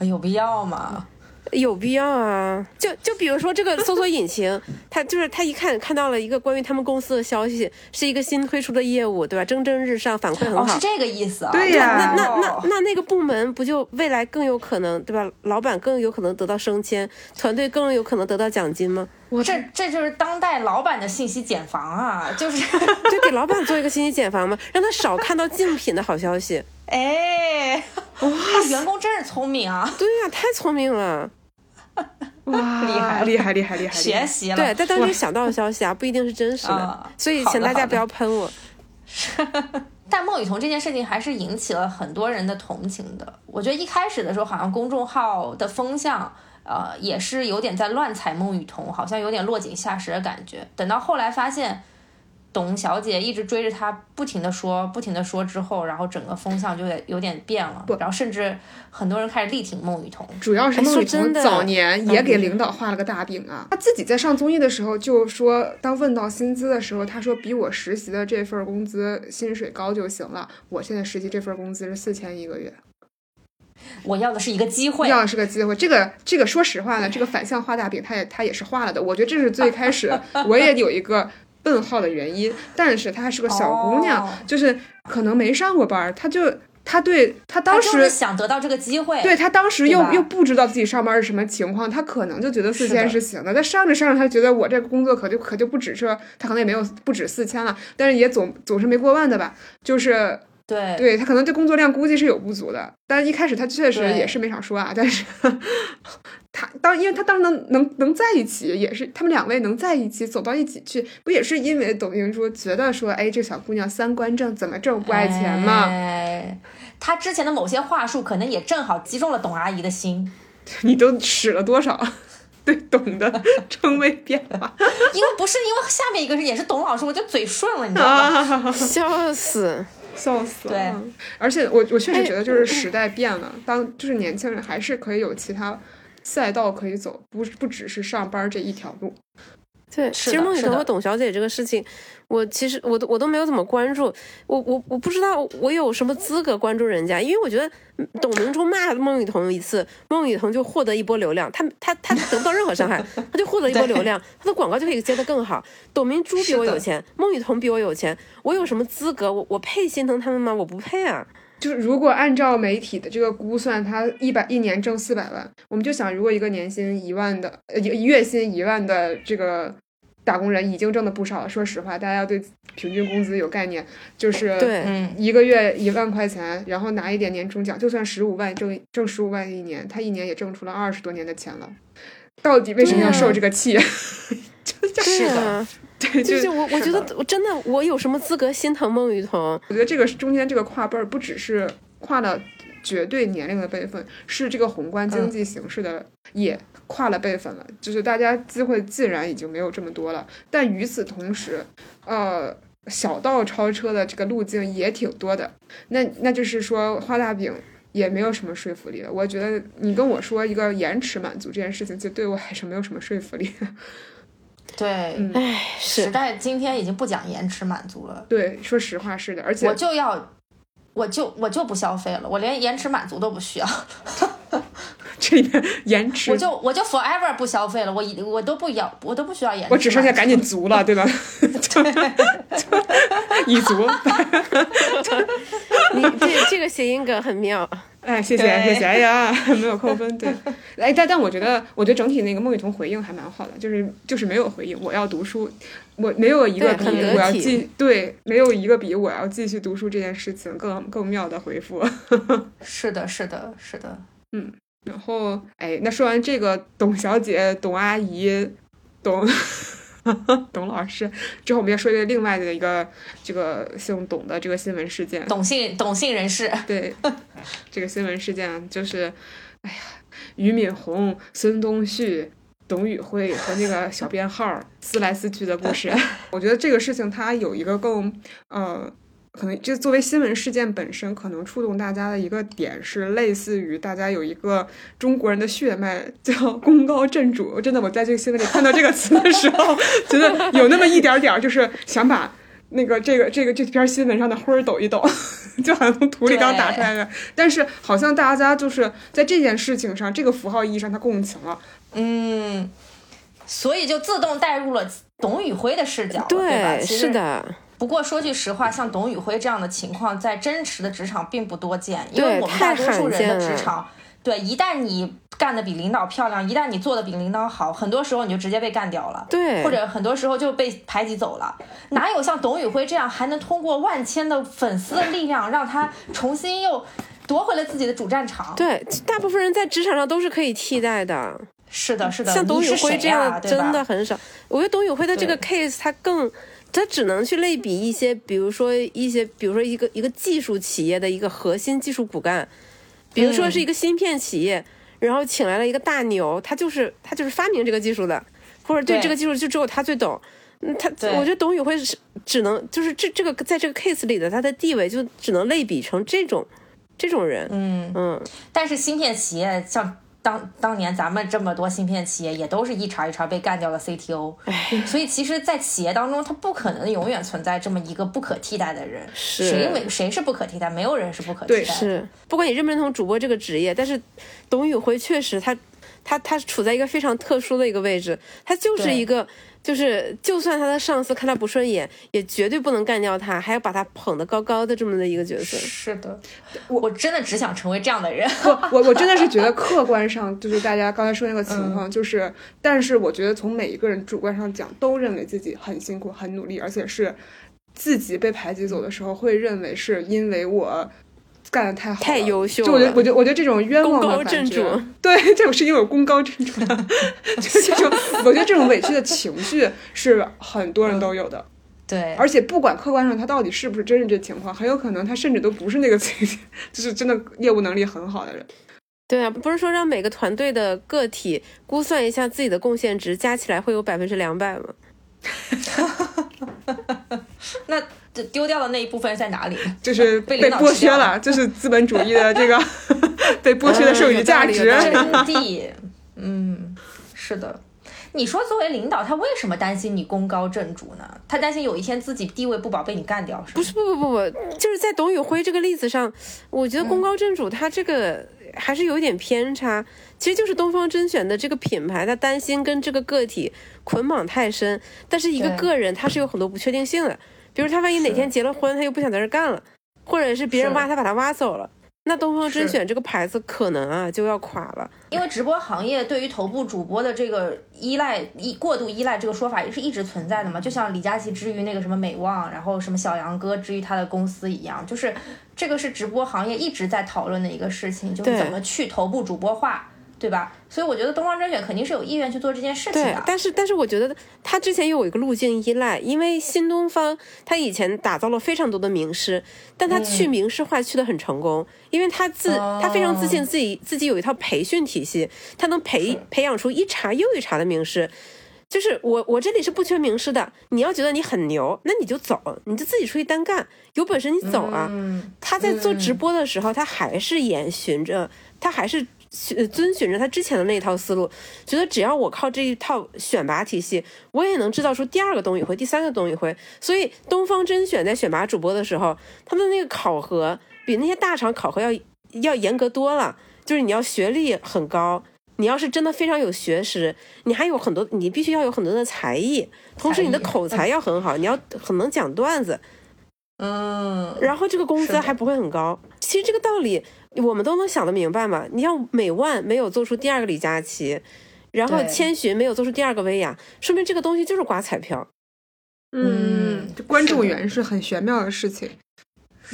有必要吗？有必要啊！就就比如说这个搜索引擎，他就是他一看看到了一个关于他们公司的消息，是一个新推出的业务，对吧？蒸蒸日上，反馈很哦，好是。这个意思啊。对呀那那那哦那那个部门不就未来更有可能，对吧？老板更有可能得到升迁，团队更有可能得到奖金吗？我这这就是当代老板的信息茧房啊，就是，就给老板做一个信息茧房嘛？让他少看到竞品的好消息。哎，哇，员工真是聪明啊，对呀、太聪明了。哇，厉害厉害厉害厉害！学习了。对，但当时小道消息啊，不一定是真实的，啊所以请大家不要喷我。但孟雨桐这件事情还是引起了很多人的同情的。我觉得一开始的时候，好像公众号的风向，呃，也是有点在乱踩孟雨桐，好像有点落井下石的感觉。等到后来发现，董小姐一直追着他，不停的说，不停的说之后，然后整个风向就有点有点变了，然后甚至很多人开始力挺孟雨桐。主要是哎孟雨桐早年也给嗯领导画了个大饼啊。他自己在上综艺的时候就说，当问到薪资的时候，他说比我实习的这份工资薪水高就行了。我现在实习这份工资是四千一个月，我要的是一个机会，要的是个机会。这个这个说实话呢，这个反向画大饼，他也他也是画了的。我觉得这是最开始 我也有一个问号的原因，但是她还是个小姑娘，哦就是可能没上过班儿，她就她对她当时他想得到这个机会。对他当时又又不知道自己上班是什么情况，他可能就觉得四千是行的。但上着上着，他觉得我这个工作可就可就不止这，他可能也没有不止四千了，但是也总总是没过万的吧。就是对对他可能对工作量估计是有不足的，但是一开始他确实也是没少说啊。但是他当因为他当时能能能在一起，也是他们两位能在一起走到一起去，不也是因为董明珠觉得说，哎，这小姑娘三观正，怎么这么不爱钱吗？哎，他之前的某些话术可能也正好击中了董阿姨的心，你都使了多少 对董的 称谓变化？因为不是因为下面一个是也是董老师，我就嘴顺了，你知道吗？啊，笑死！笑死了！对，而且我我确实觉得就是时代变了，当就是年轻人还是可以有其他赛道可以走，不不只是上班这一条路。对，其实孟雨桐和董小姐这个事情，我其实我都我都没有怎么关注，我我我不知道我有什么资格关注人家，因为我觉得嗯董明珠骂孟雨桐一次，孟雨桐就获得一波流量，她她她得不到任何伤害，她就获得一波流量，她的广告就可以接得更好。董明珠比我有钱，孟雨桐比我有钱，我有什么资格？我我配心疼他们吗？我不配啊！就是如果按照媒体的这个估算，他一百一年挣四百万，我们就想，如果一个年薪一万的，呃，月薪一万的这个打工人已经挣的不少了。说实话，大家要对平均工资有概念，就是对，嗯，一个月一万块钱，然后拿一点年终奖，就算十五万挣挣十五万一年，他一年也挣出了二十多年的钱了。到底为什么要受这个气？是的，对，就就是我我觉得我真的我有什么资格心疼孟雨桐？我觉得这个中间这个跨辈儿，不只是跨了绝对年龄的辈分，是这个宏观经济形势的也跨了辈分了。就是大家机会自然已经没有这么多了，但与此同时，呃，小道超车的这个路径也挺多的。那那就是说画大饼。也没有什么说服力了。我觉得你跟我说一个延迟满足这件事情，就对我还是没有什么说服力。对，嗯哎，是时代今天已经不讲延迟满足了，对，说实话是的，而且我就要，我就我就不消费了，我连延迟满足都不需要，这里面延迟，我就我就 forever 不消费了，我一我都不要，我都不需要延迟，我只剩下赶紧足了，对吧？就 就已足。你这这个谐音梗很妙。哎，谢谢谢谢，哎呀，没有扣分，对，哎，但但我觉得，我觉得整体那个孟雨桐回应还蛮好的，就是就是没有回应，我要读书，我没有一个比我要体继对，没有一个比我要继续读书这件事情更更妙的回复。是的，是的，是的，嗯然后，哎，那说完这个董小姐、董阿姨、董 董老师之后，我们要说一个另外的一个这个姓董的这个新闻事件。董姓董姓人士，对，这个新闻事件啊就是，哎呀，俞敏洪、孙东旭、董宇辉和那个小编号撕来撕去的故事。我觉得这个事情它有一个更呃。可能就作为新闻事件本身，可能触动大家的一个点是类似于大家有一个中国人的血脉叫功高震主。真的，我在这个新闻里看到这个词的时候，觉得有那么一点点儿，就是想把那个这个这个这篇新闻上的灰儿抖一抖，就好像从土里刚打出来的。但是好像大家就是在这件事情上，这个符号意义上，他共情了。嗯，所以就自动带入了董宇辉的视角了，对吧？对，是。的，不过说句实话，像董宇辉这样的情况，在真实的职场并不多见，因为我们大多数人的职场，对，一旦你干的比领导漂亮，一旦你做的比领导好，很多时候你就直接被干掉了。对，或者很多时候就被排挤走了，哪有像董宇辉这样还能通过万千的粉丝的力量，让他重新又夺回了自己的主战场？对，大部分人在职场上都是可以替代的。是的，是的，像董宇辉这样真的很少。我觉得董宇辉的这个 case，他更，他只能去类比一些，比如说一些，比如说一个一个技术企业的一个核心技术骨干，比如说是一个芯片企业，然后请来了一个大牛，他就是他就是发明这个技术的，或者对对这个技术就只有他最懂。嗯，他我觉得董宇辉是只能就是这这个在这个 case 里的他的地位就只能类比成这种这种人。嗯，嗯，但是芯片企业像当当年咱们这么多芯片企业，也都是一茬一茬被干掉了 CTO，所以其实，在企业当中，它不可能永远存在这么一个不可替代的人。是谁没谁是不可替代？没有人是不可替代。是，不管你认不认同主播这个职业，但是董宇辉确实他他他处在一个非常特殊的一个位置，他就是一个就是就算他的上司看他不顺眼，也绝对不能干掉他，还要把他捧得高高的这么的一个角色。是的，我我真的只想成为这样的人。不，我我真的是觉得 客观上就是大家刚才说那个情况，就是，但是我觉得从每一个人主观上讲，都认为自己很辛苦、很努力，而且是自己被排挤走的时候，会认为是因为我干的太好了，太优秀就我觉得，了我觉得，我觉得这种冤枉的感觉震主，对，这种是因为我功高震主，就是这种，我觉得这种委屈的情绪是很多人都有的。对，而且不管客观上他到底是不是真是这情况，很有可能他甚至都不是那个 就是真的业务能力很好的人。对啊，不是说让每个团队的个体估算一下自己的贡献值，加起来会有百分之两百吗？那这丢掉的那一部分在哪里？就是被被剥削了，就是资本主义的 这个被剥削的剩余价值。嗯有道理有道真谛，嗯，是的。你说作为领导，他为什么担心你功高震主呢？他担心有一天自己地位不保被你干掉，是？不是，不不不不，就是在董宇辉这个例子上，我觉得功高震主他这个还是有一点偏差。其实就是东方甄选的这个品牌，他担心跟这个个体捆绑太深，但是一个个人他是有很多不确定性的，比如他万一哪天结了婚，他又不想在这儿干了，或者是别人挖他把他挖走了，那东方甄选这个牌子可能啊就要垮了。因为直播行业对于头部主播的这个依赖、依过度依赖这个说法也是一直存在的嘛，就像李佳琦之于那个什么美望，然后什么小杨哥之于他的公司一样，就是这个是直播行业一直在讨论的一个事情，就是怎么去头部主播化，对吧？所以我觉得东方甄选肯定是有意愿去做这件事情对的，。但是但是我觉得他之前有一个路径依赖，因为新东方他以前打造了非常多的名师，但他去名师化去的很成功，因为他自他非常自信自己自己有一套培训体系，他能培培养出一茬又一茬的名师。就是我我这里是不缺名师的，你要觉得你很牛，那你就走，你就自己出去单干，有本事你走啊。嗯，他在做直播的时候，他还是沿循着，他还是呃遵循着他之前的那一套思路，觉得只要我靠这一套选拔体系，我也能制造出第二个董宇辉、第三个董宇辉。所以东方甄选在选拔主播的时候，他们那个考核比那些大厂考核要要严格多了，就是你要学历很高。你要是真的非常有学识，你还有很多，你必须要有很多的才艺，同时你的口才要很好，你要很能讲段子，嗯，然后这个工资还不会很高。其实这个道理我们都能想得明白嘛。你像美万没有做出第二个李佳琦，然后千寻没有做出第二个薇娅，说明这个东西就是刮彩票。嗯这观众缘是很玄妙的事情。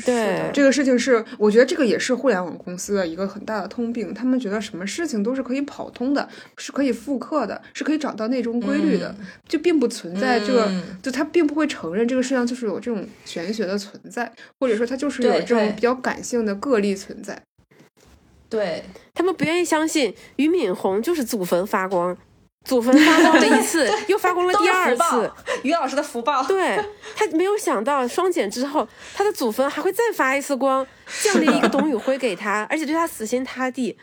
对，这个事情是，我觉得这个也是互联网公司的一个很大的通病。他们觉得什么事情都是可以跑通的，是可以复刻的，是可以找到内中规律的，就并不存在这个，嗯就他并不会承认这个世界上就是有这种玄学的存在，或者说他就是有这种比较感性的个例存在。对，他们不愿意相信俞敏洪就是祖坟发光，祖坟发光了一次，又发光了第二次。于老师的福报。对他没有想到双减之后，他的祖坟还会再发一次光，降临一个董宇辉给他，而且对他死心塌地。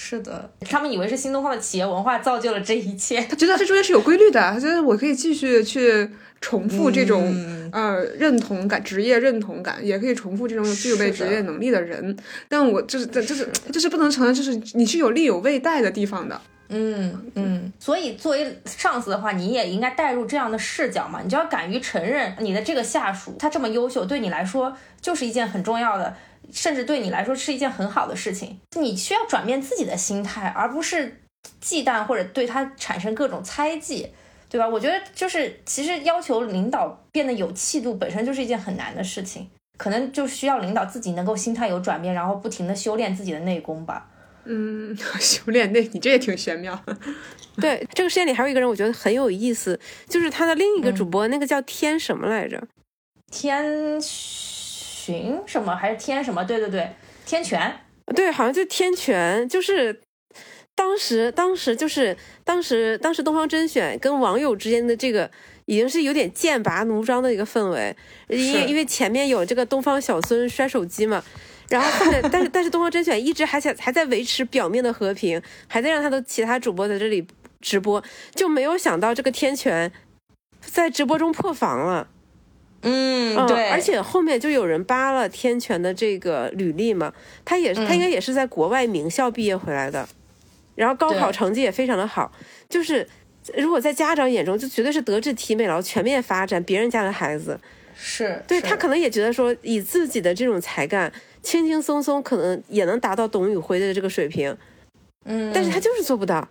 是的，他们以为是新东方的企业文化造就了这一切。他觉得这中间是有规律的，他觉得我可以继续去重复这种、嗯呃认同感、职业认同感，也可以重复这种具备职业能力的人。但我就是这就是就是不能承认，就是你是有利有未带的地方的。嗯嗯，所以作为上司的话，你也应该带入这样的视角嘛，你就要敢于承认你的这个下属他这么优秀，对你来说就是一件很重要的，甚至对你来说是一件很好的事情。你需要转变自己的心态，而不是忌惮或者对他产生各种猜忌。对吧？我觉得就是，其实要求领导变得有气度，本身就是一件很难的事情，可能就需要领导自己能够心态有转变，然后不停的修炼自己的内功吧。嗯，修炼内你这也挺玄妙。对，这个事件里还有一个人，我觉得很有意思，就是他的另一个主播，那个叫天什么来着？天巡什么还是天什么？对对对，天权。对，好像就天权，就是当时当时就是当时当时东方甄选跟网友之间的这个已经是有点剑拔弩张的一个氛围，因为因为前面有这个东方小孙摔手机嘛。然后后面，但是但是东方甄选一直还想还在维持表面的和平，还在让他的其他主播在这里直播，就没有想到这个天权在直播中破防了。嗯嗯，而且后面就有人扒了天权的这个履历嘛，他也是、他应该也是在国外名校毕业回来的，然后高考成绩也非常的好，就是如果在家长眼中，就绝对是德智体美劳全面发展别人家的孩子，是是。对他可能也觉得说以自己的这种才干，轻轻松松可能也能达到董宇辉的这个水平，嗯，但是他就是做不到。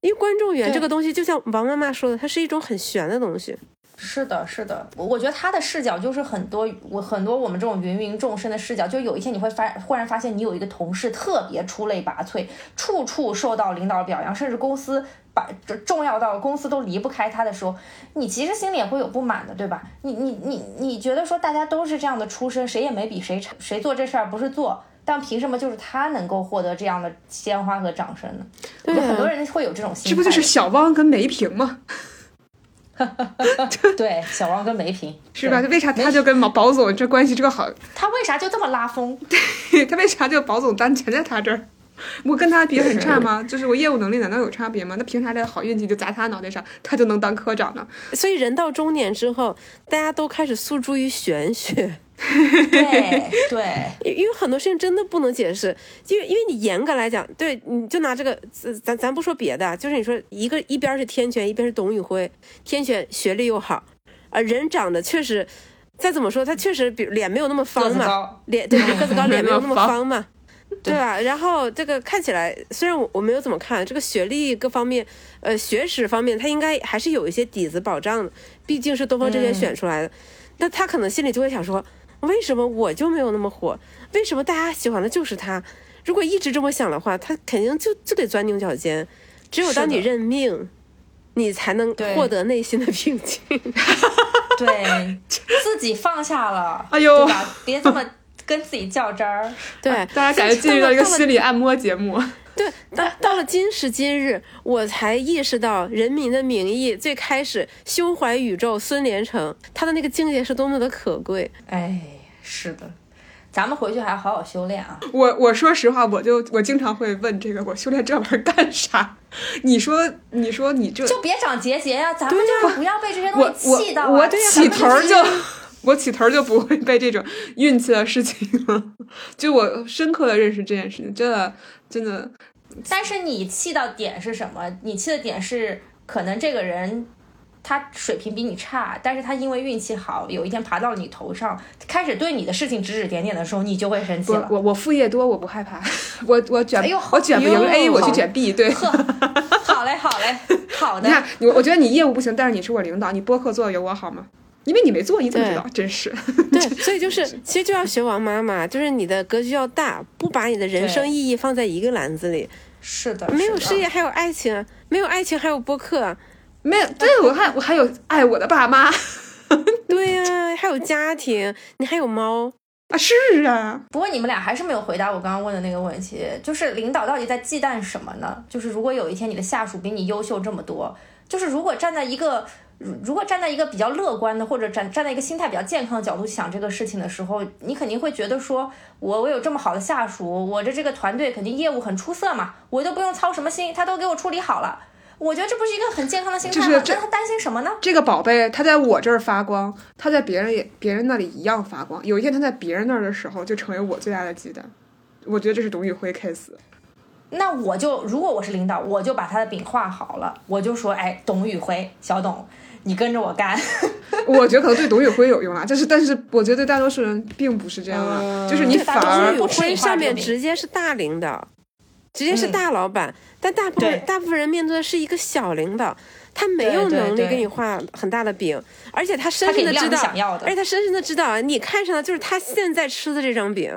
因为观众缘这个东西，就像王妈妈说的，它是一种很玄的东西。是的，是的，我我觉得他的视角就是很多我很多我们这种芸芸众生的视角，就有一天你会发忽然发现你有一个同事特别出类拔萃，处处受到领导表扬，甚至公司把这重要到公司都离不开他的时候，你其实心里也会有不满的，对吧？你你你你觉得说大家都是这样的出身，谁也没比谁差，谁做这事儿不是做。但凭什么就是他能够获得这样的鲜花和掌声呢？我觉得很多人会有这种心态。这不就是小汪跟梅萍吗？对小王跟梅平是吧？对为啥他就跟毛宝总这关系这个好？他为啥就这么拉风？对他为啥就保总单全在他这儿？我跟他比很差吗？就是我业务能力难道有差别吗？那凭啥这好运气就砸他脑袋上，他就能当科长呢？所以人到中年之后，大家都开始诉诸于玄学。对 对，因因为很多事情真的不能解释，因为因为你严格来讲，对，你就拿这个，咱咱咱不说别的，就是你说一个一边是天权，一边是董宇辉，天选学历又好，啊，人长得确实再怎么说，他确实比脸没有那么方嘛，脸对个子高，脸没有那么方方嘛，对吧？然后这个看起来，虽然我我没有怎么看这个学历各方面，呃，学识方面，他应该还是有一些底子保障的，毕竟是东方甄选选出来的。那他可能心里就会想说，为什么我就没有那么火？为什么大家喜欢的就是他？如果一直这么想的话，他肯定就就得钻牛角尖。只有当你认命，你才能获得内心的平静。对自己放下了，哎呦对吧？别这么跟自己较真儿。对，大家感觉进入到一个心理按摩节目。对，到到了今时今日，我才意识到《人民的名义》最开始胸怀宇宙孙连成他的那个境界是多么的可贵。哎，是的，咱们回去还要好好修炼啊。我我说实话，我就我经常会问这个，我修炼这玩意儿干啥？你说你说你这，就别长结节呀、咱们就是不要被这些东西气到啊。起头儿就我起头儿就不会被这种运气的事情了。就我深刻的认识这件事情，真的真的但是你气到点是什么？你气的点是可能这个人他水平比你差，但是他因为运气好，有一天爬到了你头上，开始对你的事情指指点点的时候，你就会生气了。我我我副业多，我不害怕，我我卷、哎呦我卷不赢哎 A，我去卷 B，对。好嘞，好嘞，好的你。看，我我觉得你业务不行，但是你是我领导，你播客做的有我好吗？因为你没做，你怎么知道？真是。对，所以就是其实就要学王妈妈，就是你的格局要大，不把你的人生意义放在一个篮子里。是的，没有事业还有爱情，没有爱情还有播客，没有，对我还我还有爱我的爸妈 对呀、还有家庭，你还有猫。啊，是啊，不过你们俩还是没有回答我刚刚问的那个问题，就是领导到底在忌惮什么呢？就是如果有一天你的下属比你优秀这么多，就是如果站在一个如如果站在一个比较乐观的，或者站站在一个心态比较健康的角度想这个事情的时候，你肯定会觉得说，我我有这么好的下属，我的这个团队肯定业务很出色嘛，我都不用操什么心，他都给我处理好了。我觉得这不是一个很健康的心态吗？就是这那他担心什么呢？这个宝贝他在我这儿发光，他在别人也别人那里一样发光。有一天他在别人那儿的时候，就成为我最大的忌惮。我觉得这是董宇辉 case。那我就如果我是领导，我就把他的饼画好了，我就说，哎，董宇辉，小董，你跟着我干。我觉得可能对董宇辉有用啊，就是但是我觉得对大多数人并不是这样啊，就是你董宇辉上面直接是大领导，直接是嗯。大老板，但大部分大部分人面对的是一个小领导，他没有能力给你画很大的饼，而且他深深的知道，想要的。而且他深深的知道，你看上的就是他现在吃的这张饼，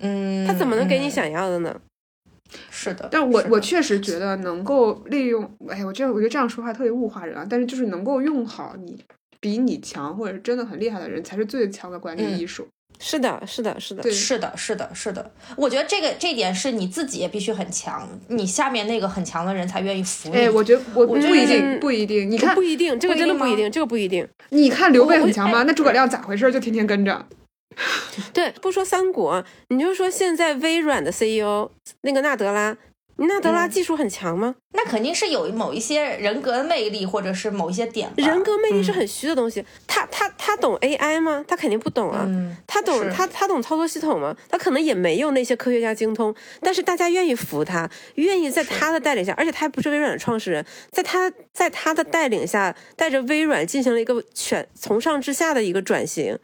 嗯，他怎么能给你嗯想要的呢？是的，但我我确实觉得能够利用，哎，我这我觉得这样说话特别物化人啊。但是就是能够用好你比你强或者真的很厉害的人，才是最强的管理嗯艺术。是的，是的，是的，对是的，是的，是的。我觉得这个这一点是你自己也必须很强，你下面那个很强的人才愿意服你。哎，我觉得我不一定不一定。你看不，一定，这个真的不一定，这个不一定。你看刘备很强吗？那诸葛亮咋回事？就天天跟着。对，不说三国，你就说现在微软的 CEO 那个纳德拉，纳德拉嗯技术很强吗？那肯定是有某一些人格的魅力，或者是某一些点。人格魅力是嗯很虚的东西。他他他懂 AI 吗？他肯定不懂啊。嗯，他懂他他懂操作系统吗？他可能也没有那些科学家精通，但是大家愿意服他，愿意在他的带领下，而且他还不是微软的创始人，在他在他的带领下，带着微软进行了一个全从上至下的一个转型，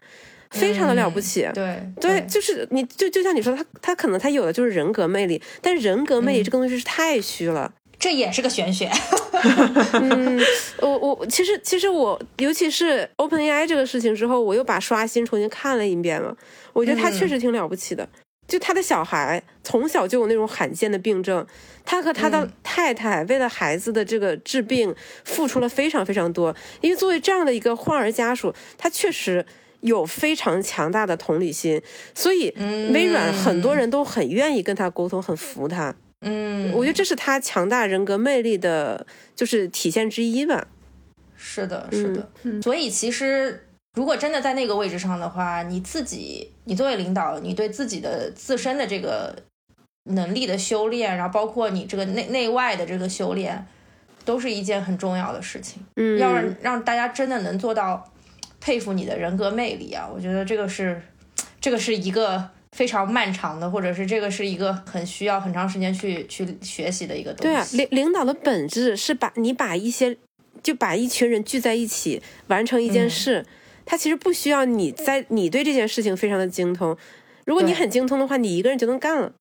非常的了不起。嗯对对，就是你就就像你说，他他可能他有的就是人格魅力，但是人格魅嗯力这个东西是太虚了。这也是个玄学。嗯，我我其实其实我尤其是 OpenAI 这个事情之后，我又把刷新重新看了一遍了。我觉得他确实挺了不起的，就他的小孩从小就有那种罕见的病症，他和他的太太为了孩子的这个治病付出了非常非常多。因为作为这样的一个患儿家属，他确实。有非常强大的同理心，所以微软很多人都很愿意跟他沟通，很服他。嗯，我觉得这是他强大人格魅力的，就是体现之一吧。是的，是的。所以其实如果真的在那个位置上的话，你自己，你作为领导，你对自己的自身的这个能力的修炼，然后包括你这个内内外的这个修炼，都是一件很重要的事情。嗯，要让让大家真的能做到佩服你的人格魅力啊！我觉得这个是，这个是一个非常漫长的，或者是这个是一个很需要很长时间去去学习的一个东西。对啊，领领导的本质是把你把一些就把一群人聚在一起完成一件嗯事，他其实不需要你在你对这件事情非常的精通。如果你很精通的话，你一个人就能干了。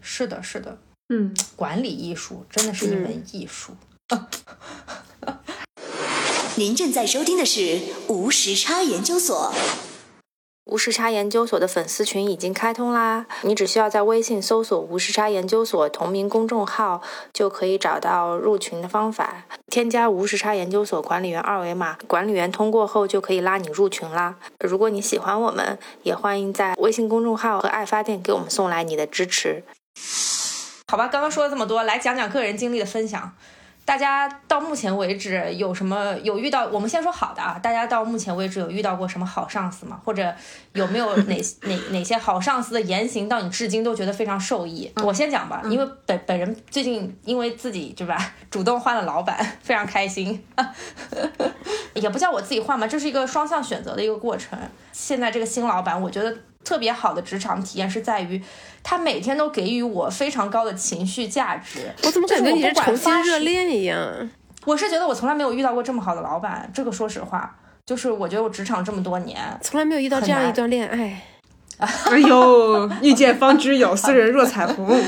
是的，是的，嗯，管理艺术真的是一嗯门艺术。您正在收听的是无时差研究所。无时差研究所的粉丝群已经开通啦！你只需要在微信搜索“无时差研究所”同名公众号，就可以找到入群的方法。添加无时差研究所管理员二维码，管理员通过后就可以拉你入群啦。如果你喜欢我们，也欢迎在微信公众号和爱发电给我们送来你的支持。好吧，刚刚说了这么多，来讲讲个人经历的分享。大家到目前为止有什么有遇到？我们先说好的啊，大家到目前为止有遇到过什么好上司吗？或者有没有哪哪哪些好上司的言行到你至今都觉得非常受益？我先讲吧，因为本本人最近因为自己对吧，主动换了老板，非常开心。也不叫我自己换吧，这是一个双向选择的一个过程。现在这个新老板，我觉得特别好的职场体验是在于，他每天都给予我非常高的情绪价值。我怎么感觉你就是重新热恋一样？我是觉得我从来没有遇到过这么好的老板，这个说实话，就是我觉得我职场这么多年，从来没有遇到这样一段恋爱。哎呦，遇见方知有，斯人若彩虹。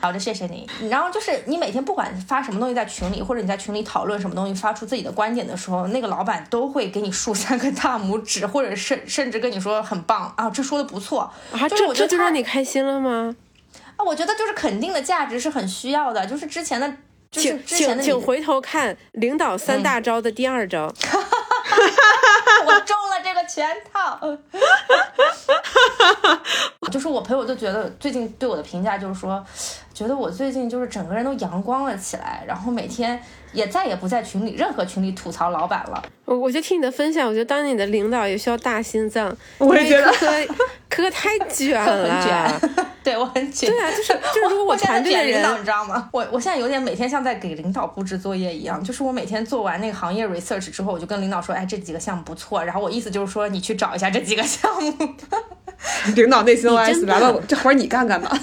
好的，谢谢你。然后就是你每天不管发什么东西在群里，或者你在群里讨论什么东西，发出自己的观点的时候，那个老板都会给你竖三个大拇指，或者甚甚至跟你说很棒啊，这说的不错。啊，就是这这就我觉得他让你开心了吗？啊，我觉得就是肯定的价值是很需要的，就是之前的，就是请之前的请请回头看领导三大招的第二招，我中了这个圈套。就是我朋友就觉得最近对我的评价就是说，觉得我最近就是整个人都阳光了起来，然后每天也再也不在群里任何群里吐槽老板了。我我就听你的分享，我觉得当你的领导也需要大心脏。我也觉得科科太卷了，很卷对我很卷。对啊，就是就是，如果我 团队的人领导，你知道吗？我我现在有点每天像在给领导布置作业一样，就是我每天做完那个行业 research 之后，我就跟领导说，哎，这几个项目不错，然后我意思就是说，你去找一下这几个项目。领导内心真 OS 来棒了，这活儿你干干吧。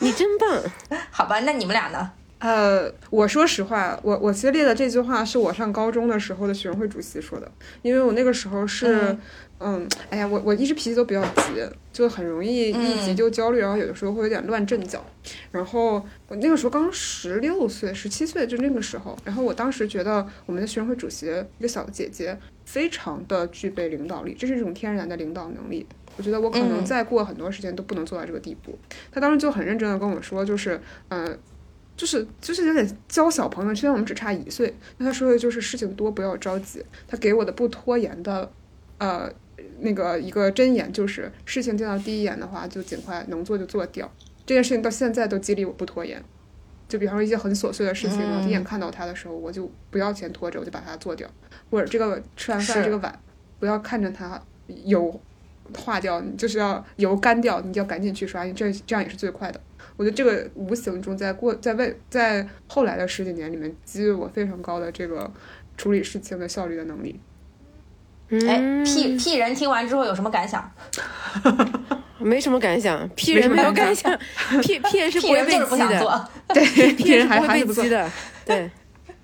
你真棒。好吧，那你们俩呢？呃，我说实话，我我其实列的这句话是我上高中的时候的学生会主席说的，因为我那个时候是，嗯哎呀，我我一直脾气都比较急，就很容易一急就焦虑，然后有的时候会有点乱阵脚。然后我那个时候刚十六岁、十七岁，就那个时候，然后我当时觉得我们的学生会主席一个小姐姐非常的具备领导力，这是一种天然的领导能力。我觉得我可能嗯再过很多时间都不能做到这个地步。她当时就很认真的跟我说，就是，呃，就是就是有点教小朋友，虽然我们只差一岁，那他说的就是事情多不要着急。他给我的不拖延的，呃，那个一个箴言就是，事情见到第一眼的话就尽快能做就做掉。这件事情到现在都激励我不拖延。就比方说一些很琐碎的事情，我第一眼看到它的时候，我就不要钱拖着，我就把它做掉。或者这个吃完饭这个碗，不要看着它油化掉，你就是要油干掉，你就要赶紧去刷，因为这这样也是最快的。我觉得这个无形中在过在未在后来的十几年里面，给予我非常高的这个处理事情的效率的能力。哎嗯，，P P 人听完之后有什么感想 没什么感想，P 人没有感感想，P P 人是不？P 会就是不激的想做。对，，P 人还是不会被还还是不激。的，对，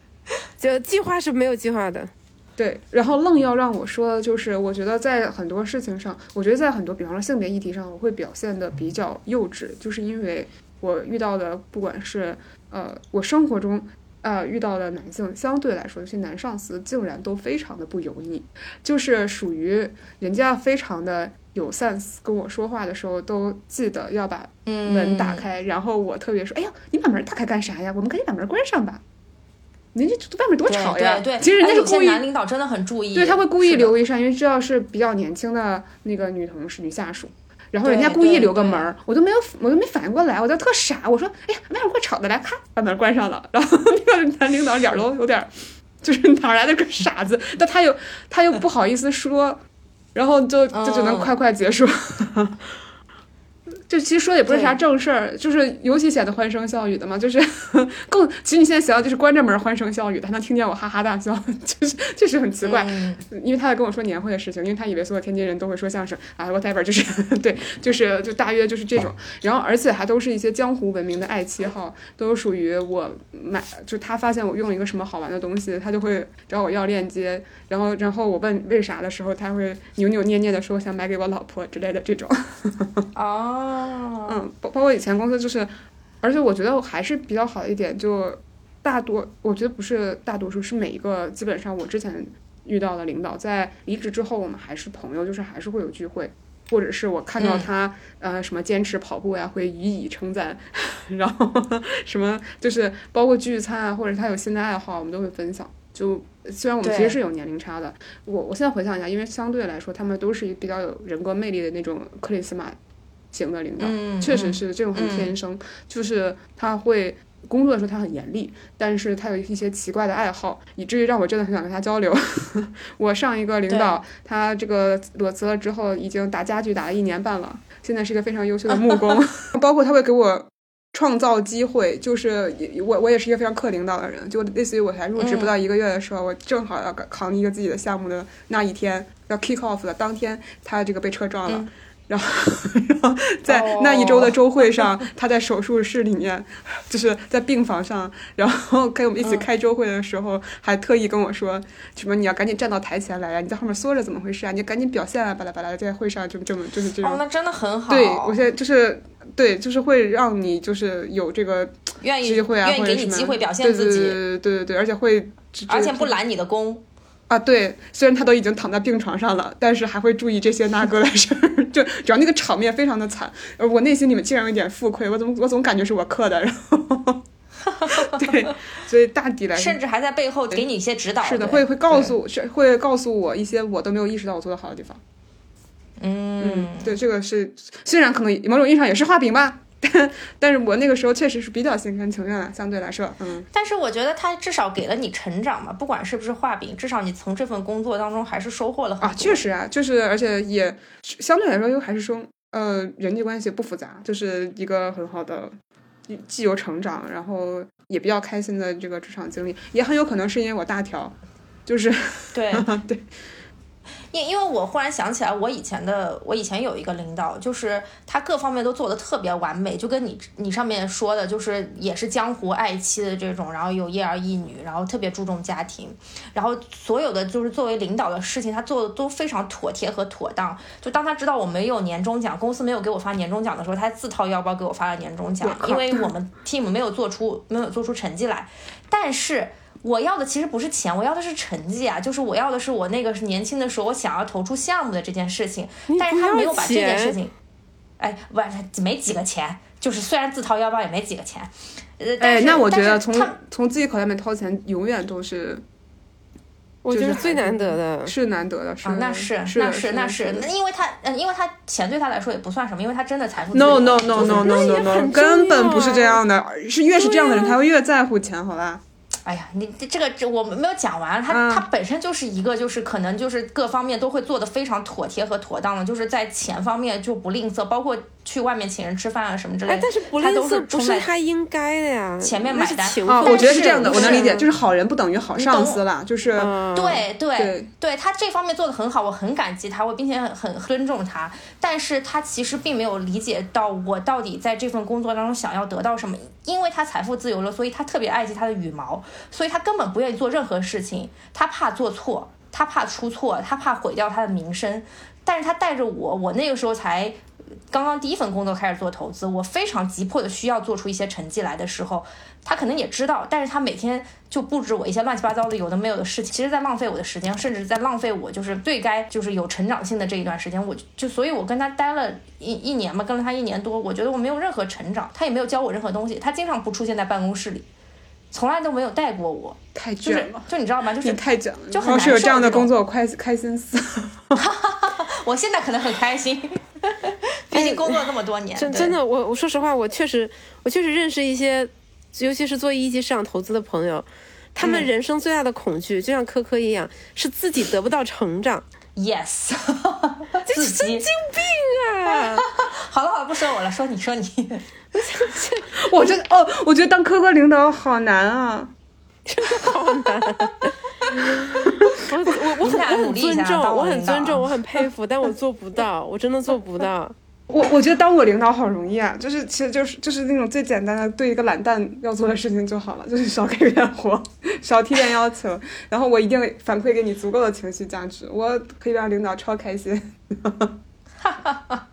就计划是没有计划的。对，然后愣要让我说的就是，我觉得在很多事情上，我觉得在很多，比方说性别议题上，我会表现的比较幼稚，就是因为我遇到的，不管是呃我生活中呃遇到的男性，相对来说，有些男上司竟然都非常的不油腻，就是属于人家非常的有 sense，跟我说话的时候都记得要把门打开，然后我特别说，哎呀，你把门打开干啥呀？我们赶紧把门关上吧。人家外面多吵呀！对对，其实人家是故意男领导真的很注意，对，他会故意留一扇，因为知道是比较年轻的那个女同事、女下属，然后人家故意留个门儿，我都没有，我都没反应过来，我就特傻，我说，哎呀，外面怪吵的，来，咔，把门关上了，然后那个男领导脸儿都有点儿，就是哪儿来的个傻子，但他又他又不好意思说，然后就就只能嗯。快快结束。就其实说的也不是啥正事儿，就是尤其显得欢声笑语的嘛，就是 更其实你现在想到就是关着门欢声笑语的，还能听见我哈哈大笑，就是确实很奇怪。嗯因为他在跟我说年会的事情，因为他以为所有天津人都会说相声啊，whatever，就是 对，就是就大约就是这种，然后而且还都是一些江湖闻名的爱妻号，都属于我买，就他发现我用了一个什么好玩的东西，他就会找我要链接，然后然后我问为啥的时候，他会扭扭捏捏的说想买给我老婆之类的这种，哦，嗯，包包括以前公司就是，而且我觉得我还是比较好的一点，就大多我觉得不是大多数，是每一个基本上我之前遇到的领导，在离职之后，我们还是朋友，就是还是会有聚会，或者是我看到嗯。他、呃什么坚持跑步呀，会予以称赞，然后什么就是包括聚餐啊，或者他有新的爱好，我们都会分享。就虽然我们其实是有年龄差的，我我现在回想一下，因为相对来说，他们都是比较有人格魅力的那种克里斯玛型的领导，嗯确实是这种很嗯。天生，就是他会工作的时候他很严厉，但是他有一些奇怪的爱好，以至于让我真的很想跟他交流。我上一个领导，他这个裸辞了之后，已经打家具打了一年半了，现在是一个非常优秀的木工，包括他会给我。创造机会，就是也我我也是一个非常克领导的人，就类似于我才入职不到一个月的时候，我正好要扛一个自己的项目的那一天，要 kick off 的当天，他这个被车撞了，然后然后在那一周的周会上，他在手术室里面，就是在病房上，然后跟我们一起开周会的时候，还特意跟我说什么你要赶紧站到台前来呀、你在后面缩着怎么回事啊？你赶紧表现啊，巴拉巴拉，在会上就这么就是这种。哦，那真的很好。对我现在就是对，就是会让你就是有这个愿意机会啊，愿意或者什么给你机会表现自己，对对对对对，而且会而且不拦你的工。啊，对，虽然他都已经躺在病床上了，但是还会注意这些那个的事儿，就主要那个场面非常的惨，而我内心里面竟然有点负愧，我怎么我总感觉是我刻的，然后 对，所以大抵来说甚至还在背后给你一些指导。是的，会会告诉是会告诉我一些我都没有意识到我做的好的地方。嗯，对，这个是虽然可能某种意义上也是画饼吧，但 但是我那个时候确实是比较心甘情愿了，相对来说，嗯，但是我觉得他至少给了你成长嘛，不管是不是画饼，至少你从这份工作当中还是收获了很多。啊，确实啊，就是而且也相对来说又还是说，呃，人际关系不复杂，就是一个很好的，既有成长，然后也比较开心的这个职场经历，也很有可能是因为我大条，就是对。对，因因为我忽然想起来，我以前的我以前有一个领导，就是他各方面都做的特别完美，就跟你你上面说的，就是也是江湖爱妻的这种，然后有一儿一女，然后特别注重家庭，然后所有的就是作为领导的事情，他做的都非常妥帖和妥当。就当他知道我没有年终奖，公司没有给我发年终奖的时候，他自掏腰包给我发了年终奖因为我们 team 没有做出没有做出成绩来，但是。我要的其实不是钱，我要的是成绩啊！就是我要的是我那个是年轻的时候我想要投出项目的这件事情，但是他没有把这件事情，哎，不是没几个钱，就是虽然自掏腰包也没几个钱，呃，但哎，是那我觉得从但是他从自己口袋里面掏钱，永远都是我觉得最难得的。是难得的，是啊，那的是是那是那是因为他嗯，因为他钱对他来说也不算什么，因为他真的财富自 No 由 no 就 no no no no no，根本不是这样的，是越是这样的人，他会越在乎钱，好吧？哎呀，你这这个这我们没有讲完，他、嗯。他本身就是一个就是可能就是各方面都会做的非常妥帖和妥当的，就是在钱方面就不吝啬，包括去外面请人吃饭啊什么之类的，，哎但是不吝他都啬不是他应该的呀，前面买单啊，我觉得是这样的，我能理解，就是好人不等于好上司啦，就是嗯对对对对他这方面做的很好，我很感激他，我并且很很尊重他。但是他其实并没有理解到我到底在这份工作当中想要得到什么，因为他财富自由了，所以他特别爱惜他的羽毛，所以他根本不愿意做任何事情，他怕做错，他怕出错，他怕毁掉他的名声。但是他带着我，我那个时候才刚刚第一份工作开始做投资，我非常急迫的需要做出一些成绩来的时候，他可能也知道，但是他每天就布置我一些乱七八糟的有的没有的事情，其实在浪费我的时间，甚至在浪费我就是最该就是有成长性的这一段时间，我就就所以，我跟他待了一一年嘛，跟了他一年多，我觉得我没有任何成长，他也没有教我任何东西，他经常不出现在办公室里，从来都没有带过我，太卷了。就你知道吗？就你是太卷了，就很要是有这样的工作，我开开心死。我现在可能很开心，毕竟工作了那么多年，对真真的，我我说实话，我确实我确实认识一些，尤其是做一级市场投资的朋友，他们嗯人生最大的恐惧，就像科科一样，是自己得不到成长。yes，这是神经病啊！好了好了，不说我了，说你说你。我真的哦，我觉得当科科领导好难啊。好难。我我我很我很尊重，我很尊重，我很佩服，但我做不到，我真的做不到。我我觉得当我领导好容易啊，就是其实就是就是那种最简单的对一个懒蛋要做的事情就好了，就是少给点活，少提点要求，然后我一定反馈给你足够的情绪价值，我可以让领导超开心。哈哈哈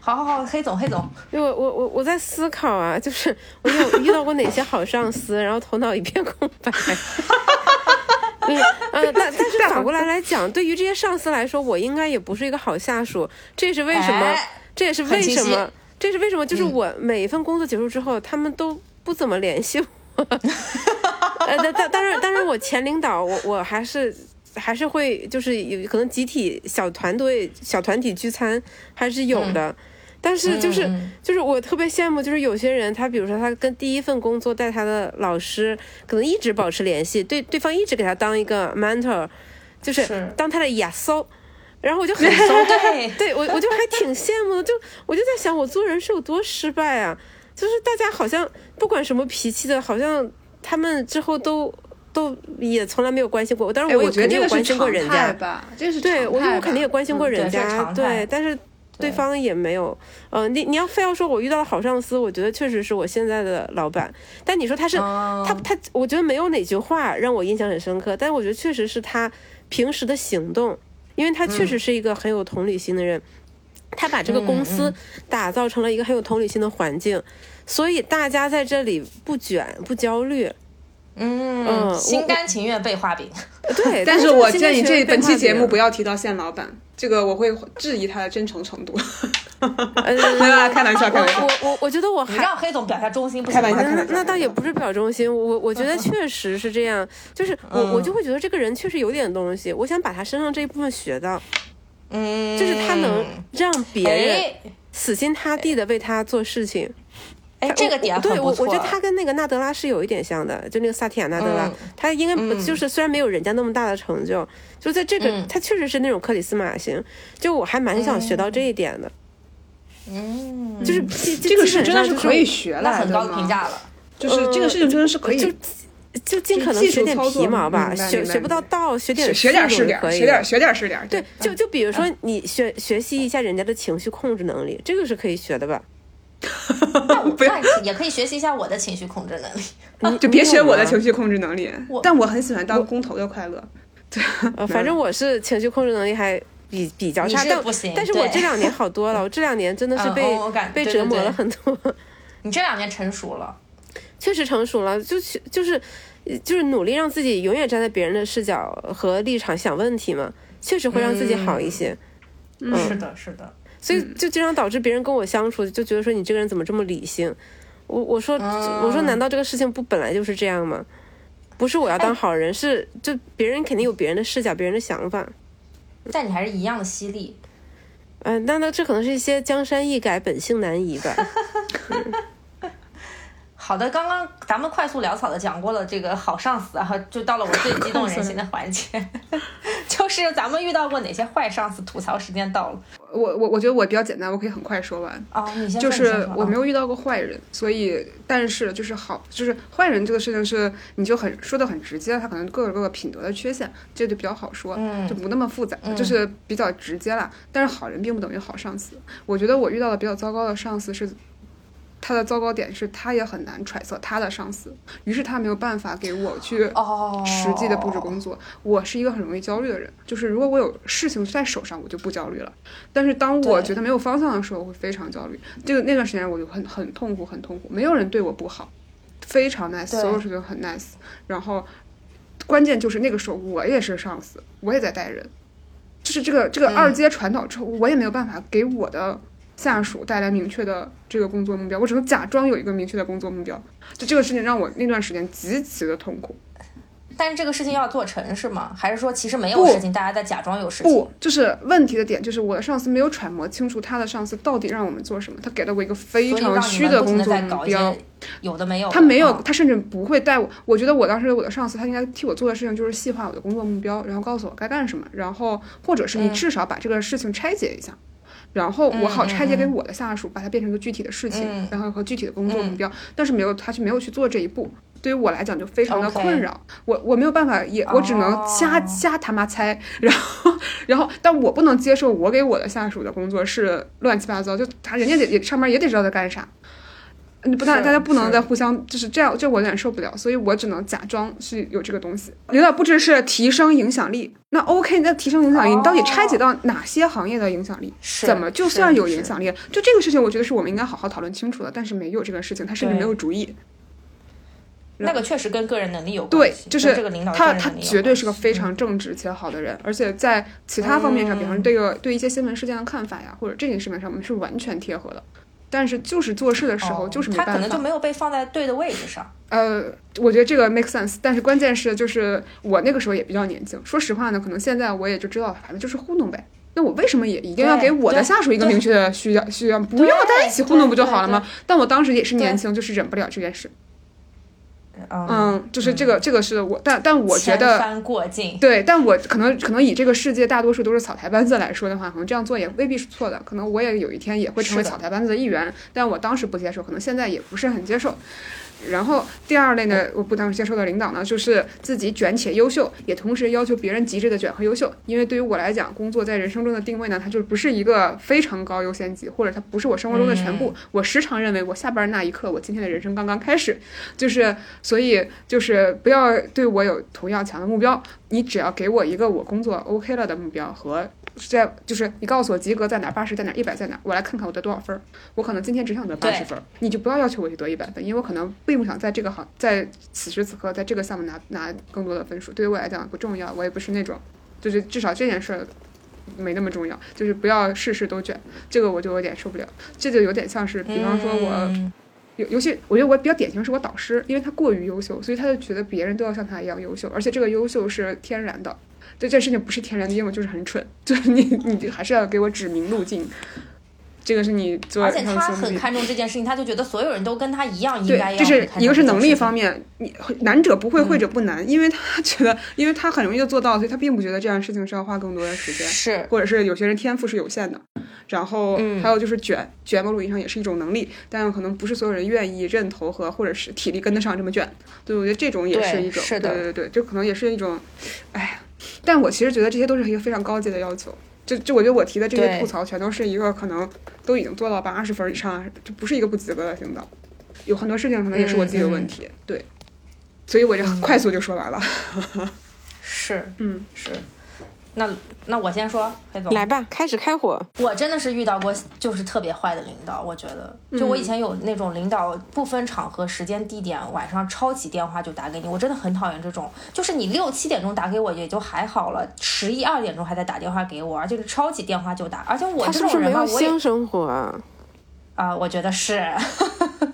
好好好，黑总黑总，因为我我我我在思考啊，就是我有遇到过哪些好上司，然后头脑一片空白。嗯呃，但但是反过来来讲，对于这些上司来说，我应该也不是一个好下属，这也是为什么，哎这也是为什么，这是为什么，就是我每一份工作结束之后，他们都不怎么联系我。呃，但但但是但是我前领导，我我还是还是会就是有可能集体小团队小团体聚餐还是有的。但是就是、嗯。就是我特别羡慕，就是有些人他比如说他跟第一份工作带他的老师可能一直保持联系，对对方一直给他当一个 mentor，就是是。当他的亚搜，然后我就很 对。对我我就还挺羡慕的，就我就在想我做人是有多失败啊，就是大家好像不管什么脾气的，好像他们之后都都也从来没有关心过。我，当然哎，我也觉得这个是肯定有关心过常人家，态吧，这是对我我肯定也关心过人家，对，但是对。方也没有，呃，你你要非要说我遇到了好上司，我觉得确实是我现在的老板，但你说他是、哦。他他，我觉得没有哪句话让我印象很深刻，但是我觉得确实是他平时的行动，因为他确实是一个很有同理心的人，他把这个公司打造成了一个很有同理心的环境，所以大家在这里不卷不焦虑，嗯，嗯心甘情愿被画饼。对，但是是我建议这本期节目不要，提到县老板，这个我会质疑他的真诚程度。呃没有啦，开玩笑，开玩笑。我我我觉得我还你让黑总表下忠心不？开玩笑开玩笑那那倒也不是表忠心，我我觉得确实是这样，就是我嗯我就会觉得这个人确实有点东西，我想把他身上这一部分学到，嗯，就是他能让别人哎死心塌地的为他做事情。哎，这个点对我，很不错。我觉得他跟那个纳德拉是有一点像的，就那个萨提亚纳德拉，嗯他应该不嗯就是虽然没有人家那么大的成就，就在这个、嗯他确实是那种克里斯马型，就我还蛮想学到这一点的，嗯，就是这个是真的是是可以学来的很高的评？价了。就是这个事情真的是可以就就尽可能学点皮毛吧，学学不到道，学点学学点是可以学点学点是点。对，就就比如说你学学习一下人家的情绪控制能力，这个是可以学的吧？不要那也可以学习一下我的情绪控制能力。你就别学我的。情绪控制能力我。但我很喜欢当工头的快乐。对，反正我是情绪控制能力还比比较差，但是不行但是我这两年好多了，我这两年真的是嗯被、被折磨了很多，你这两年成熟了，确实成熟了，就去就是就是努力让自己永远站在别人的视角和立场想问题嘛，确实会让自己好一些。嗯是的，是的。所以就经常导致别人跟我相处就觉得说你这个人怎么这么理性？我我说、我说难道这个事情不本来就是这样吗？不是我要当好人，是就别人肯定有别人的视角、别人的想法。但你还是一样的犀利。嗯、那那这可能是一些江山易改，本性难移吧。好的，刚刚咱们快速潦草的讲过了这个好上司啊，就到了我最激动人心的环节，就是咱们遇到过哪些坏上司？吐槽时间到了。我我我觉得我比较简单，我可以很快说完。哦，你先说就是我没。有遇到过坏人，所以但是就是好，就是坏人这个事情是你就很说的很直接，他可能各有各个品德的缺陷，这就比较好说，嗯就不那么复杂，就是比较直接啦。但是好人并不等于好上司，我觉得我遇到的比较糟糕的上司是。他的糟糕点是，他也很难揣测他的上司，于是他没有办法给我去哦，实际的布置工作。我是一个很容易焦虑的人，就是如果我有事情在手上，我就不焦虑了。但是当我觉得没有方向的时候，我会非常焦虑。这个那段时间我就很很痛苦，很痛苦。没有人对我不好，非常 nice，所有事情很 nice。然后关键就是那个时候我也是上司，我也在带人，就是这个这个嗯二阶传导之后，我也没有办法给我的。下属带来明确的这个工作目标，我只能假装有一个明确的工作目标。就这个事情让我那段时间极其的痛苦。但是这个事情要做成是吗？还是说其实没有事情，大家在假装有事情？不，就是问题的点就是我的上司没有揣摩清楚他的上司到底让我们做什么，他给了我一个非常虚的工作目标。有的没有的。他没有，嗯他甚至不会带我。我觉得我当时我的上司，他应该替我做的事情就是细化我的工作目标，然后告诉我该干什么，然后或者是你嗯至少把这个事情拆解一下。然后我好嗯拆解给嗯我的下属，把它变成一个具体的事情，嗯。然后和具体的工作目嗯标，但是没有他却没有去做这一步。对于我来讲就非常的困扰我我没有办法，也我只能瞎、哦。瞎他妈猜，然后然后但我不能接受我给我的下属的工作是乱七八糟，就他人家得也上班也得知道在干啥，你不但大家不能再互相就是这样，这我有点受不了，所以我只能假装是有这个东西。领导布置是提升影响力，那 OK，那提升影响力，你到底拆解到哪些行业的影响力？怎么就算有影响力？就这个事情，我觉得是我们应该好好讨论清楚的，但是没有这个事情，他甚至没有主意。那个确实跟个人能力有关对，系，就是这个领导他，他绝对是个非常正直且好的人，而且在其他方面上，比方说嗯对个对一些新闻事件的看法呀，或者这件事情上，我们是完全贴合的。但是就是做事的时候，哦就是没办法。他可能就没有被放在对的位置上。呃，我觉得这个 make sense，但是关键是就是我那个时候也比较年轻，说实话呢，可能现在我也就知道，反正就是糊弄呗。那我为什么也一定要给我的下属一个明确的需要需要？不要大家一起糊弄不就好了吗？但我当时也是年轻，就是忍不了这件事。嗯，嗯，就是这个这个是我，但但我觉千得翻过境。对，但我可能可能以这个世界大多数都是草台班子来说的话，可能这样做也未必是错的。可能我也有一天也会成为草台班子的一员，但我当时不接受，可能现在也不是很接受。然后第二类呢，我不当时接受的领导呢，就是自己卷且优秀，也同时要求别人极致的卷和优秀。因为对于我来讲，工作在人生中的定位呢，它就不是一个非常高优先级，或者它不是我生活中的全部。我时常认为，我下班那一刻，我今天的人生刚刚开始。就是所以就是不要对我有同样强的目标，你只要给我一个我工作 OK 了的目标和在就是你告诉我及格在哪，八十在哪，一百在哪，我来看看我得多少分儿。我可能今天只想得八十分儿，你就不要要求我去得一百分，因为我可能并不想在这个行在此时此刻在这个项目拿拿更多的分数，对于我来讲不重要，我也不是那种就是至少这件事儿。没那么重要，就是不要事事都卷，这个我就有点受不了。这就有点像是，比方说我，嗯尤尤其我觉得我比较典型是我导师，因为他过于优秀，所以他就觉得别人都要像他一样优秀，而且这个优秀是天然的。对这事情不是天然的，因为我就是很蠢，就是你你就还是要给我指明路径。这个是你做而且他很看重这件事情，他就觉得所有人都跟他一样，应该，要这是一个是能力方面，你难者不会，会者不难，因为他觉得，因为他很容易就做到，所以他并不觉得这样的事情是要花更多的时间。是或者是有些人天赋是有限的，然后嗯还有就是卷，卷某种意义上也是一种能力，但可能不是所有人愿意认同和或者是体力跟得上这么卷。对，我觉得这种也是一种，是的对对对，就可能也是一种，哎，但我其实觉得这些都是一个非常高级的要求。就就我觉得我提的这些吐槽，全都是一个可能都已经做到八十分以上，就不是一个不及格的领导。有很多事情可能也是我自己的问题，对，所以我这快速就说完了。是嗯，是。那那我先说，黑总，来吧，开始开火。我真的是遇到过就是特别坏的领导，我觉得，就我以前有那种领导不分场合、时间、地点，晚上抄起电话就打给你，我真的很讨厌这种。就是你六七点钟打给我也就还好了，十一二点钟还在打电话给我，而且是抄起电话就打，而且我这种人吧，我性生活啊？啊、我觉得是，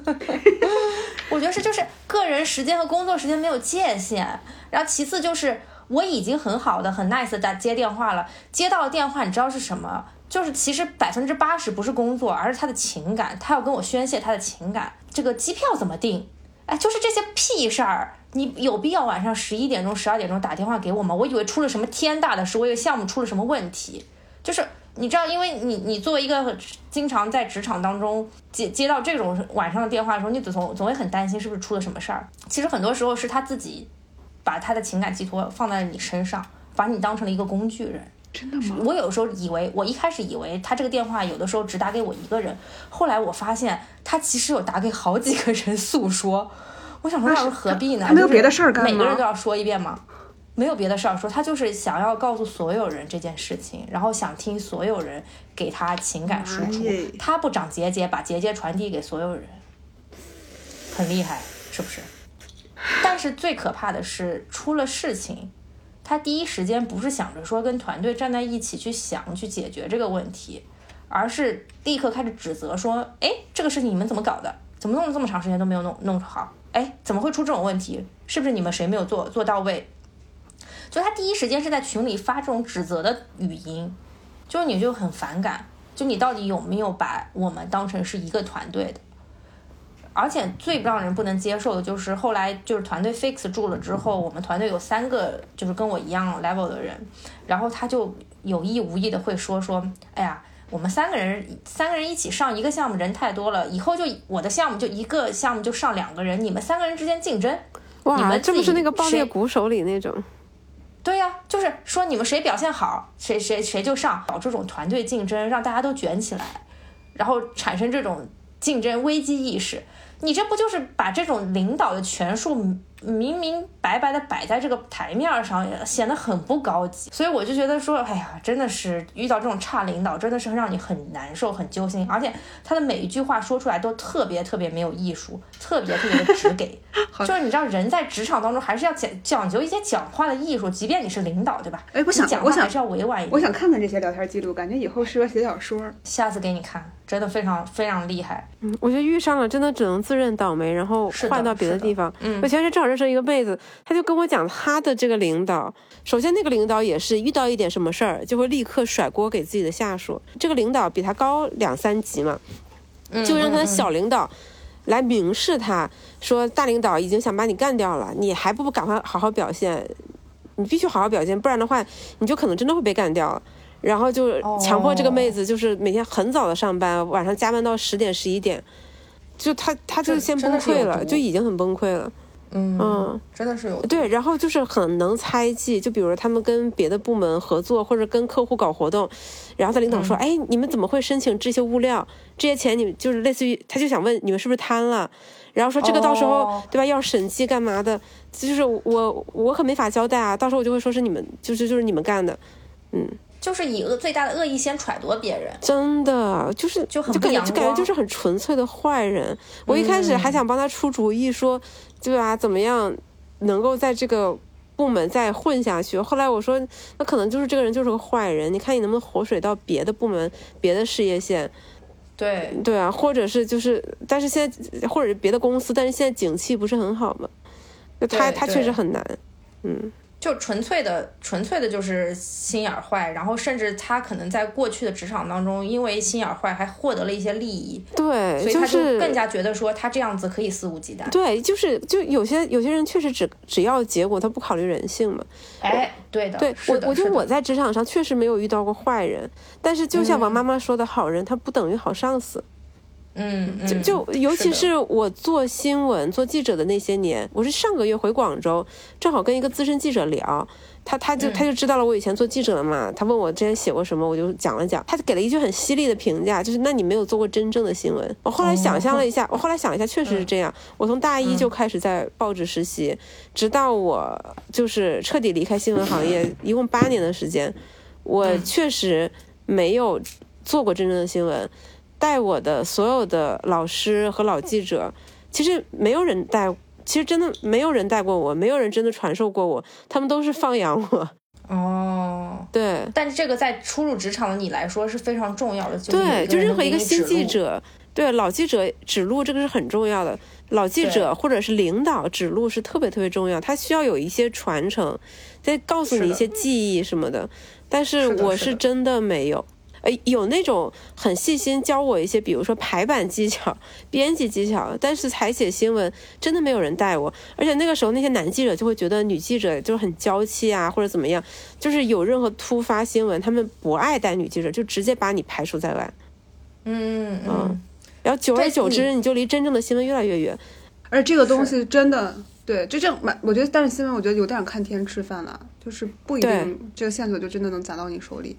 我觉得是，就是个人时间和工作时间没有界限。然后其次就是我已经很好的、很 nice 的打接电话了，接到了电话，你知道是什么？就是其实百分之八十不是工作，而是他的情感，他要跟我宣泄他的情感。这个机票怎么订？哎，就是这些屁事儿，你有必要晚上十一点钟、十二点钟打电话给我吗？我以为出了什么天大的事，我以为项目出了什么问题，就是你知道，因为你你作为一个经常在职场当中接接到这种晚上的电话的时候，你总总总会很担心是不是出了什么事儿。其实很多时候是他自己把他的情感寄托放在了你身上，把你当成了一个工具人。真的吗？我有时候以为，我一开始以为他这个电话有的时候只打给我一个人，后来我发现他其实有打给好几个人诉说。我想说，那是何必呢？他没有别的事儿干吗每个人都要说一遍吗？没有别的事儿说，他就是想要告诉所有人这件事情，然后想听所有人给他情感输出。他不长结节，把结节传递给所有人，很厉害，是不是？但是最可怕的是，出了事情，他第一时间不是想着说跟团队站在一起去想去解决这个问题，而是立刻开始指责说：“哎，这个事情你们怎么搞的？怎么弄了这么长时间都没有弄弄好？哎，怎么会出这种问题？是不是你们谁没有做做到位？”就他第一时间是在群里发这种指责的语音，就你就很反感，就你到底有没有把我们当成是一个团队的？而且最让人不能接受的就是后来就是团队 fix 住了之后，我们团队有三个就是跟我一样 level 的人，然后他就有意无意的会说说，哎呀，我们三个人三个人一起上一个项目，人太多了，以后就我的项目就一个项目就上两个人，你们三个人之间竞争。你哇，们这不是那个爆裂谁鼓手里那种？对呀、就是说你们谁表现好，谁谁谁就上，搞这种团队竞争，让大家都卷起来，然后产生这种竞争危机意识。你这不就是把这种领导的权术明明白白的摆在这个台面上，显得很不高级？所以我就觉得说，哎呀，真的是遇到这种差领导，真的是让你很难受、很揪心，而且他的每一句话说出来都特别特别没有艺术，特别特别的直给。就是你知道，人在职场当中还是要讲讲究一些讲话的艺术，即便你是领导，对吧？哎我想讲我想话还是要委婉一点。我想看看这些聊天记录，感觉以后适合写小说。下次给你看，真的非常非常厉害。嗯，我觉得遇上了真的只能自认倒霉，然后换到别的地方。嗯我前是正好认识一个妹子，她就跟我讲她的这个领导，首先那个领导也是遇到一点什么事儿就会立刻甩锅给自己的下属，这个领导比他高两三级嘛，嗯就让他的小领导来明示他说，大领导已经想把你干掉了，你还不赶快好好表现，你必须好好表现，不然的话，你就可能真的会被干掉了。然后就强迫这个妹子，就是每天很早的上班，晚上加班到十点十一点，就她她就先崩溃了，就已经很崩溃了。嗯嗯，真的是有对，然后就是很能猜忌，就比如他们跟别的部门合作，或者跟客户搞活动，然后他领导说：“嗯哎，你们怎么会申请这些物料？这些钱你们就是类似于，他就想问你们是不是贪了？然后说这个到时候、哦对吧要审计干嘛的？就是我我可没法交代啊，到时候我就会说是你们就是就是你们干的，嗯就是以恶最大的恶意先揣度别人。真的就是就很就感觉就感觉就是很纯粹的坏人。我一开始还想帮他出主意说，对吧？怎么样能够在这个部门再混下去？后来我说，那可能就是这个人就是个坏人，你看你能不能活水到别的部门、别的事业线？对，对啊，或者是就是，但是现在或者是别的公司，但是现在景气不是很好嘛，那他他确实很难。嗯，就纯粹的纯粹的就是心眼坏，然后甚至他可能在过去的职场当中，因为心眼坏还获得了一些利益，对，所以他就更加觉得说他这样子可以肆无忌惮。对，就是就有些有些人确实只只要结果，他不考虑人性嘛。哎，对的，对我，我觉得我在职场上确实没有遇到过坏人，但是就像王妈妈说的，好人他不等于好上司。嗯，就嗯就尤其是我做新闻、做记者的那些年，我是上个月回广州，正好跟一个资深记者聊，他他嗯。就他就知道了我以前做记者的嘛，他问我之前写过什么，我就讲了讲，他给了一句很犀利的评价，就是那你没有做过真正的新闻。我后来想象了一下，哦。我后来想了一下，确实是这样。我从大一就开始在报纸实习，直到我就是彻底离开新闻行业，一共八年的时间，我嗯。确实没有做过真正的新闻。带我的所有的老师和老记者，其实没有人带，其实真的没有人带过我，没有人真的传授过我，他们都是放养我。哦。对但是这个在初入职场的你来说是非常重要的，就对，就任何一个新记者，对老记者指路这个是很重要的。老记者或者是领导指路是特别特别重要，他需要有一些传承，再告诉你一些记忆什么的。但是我是真的没有。呃，有那种很细心教我一些，比如说排版技巧、编辑技巧，但是采写新闻真的没有人带我。而且那个时候那些男记者就会觉得女记者就是很娇气啊，或者怎么样，就是有任何突发新闻，他们不爱带女记者，就直接把你排除在外。嗯嗯嗯，然后久而久之，你你就离真正的新闻越来越远。而这个东西真的对，就这样蛮，我觉得，但是新闻我觉得有点看天吃饭了，就是不一定这个线索就真的能砸到你手里。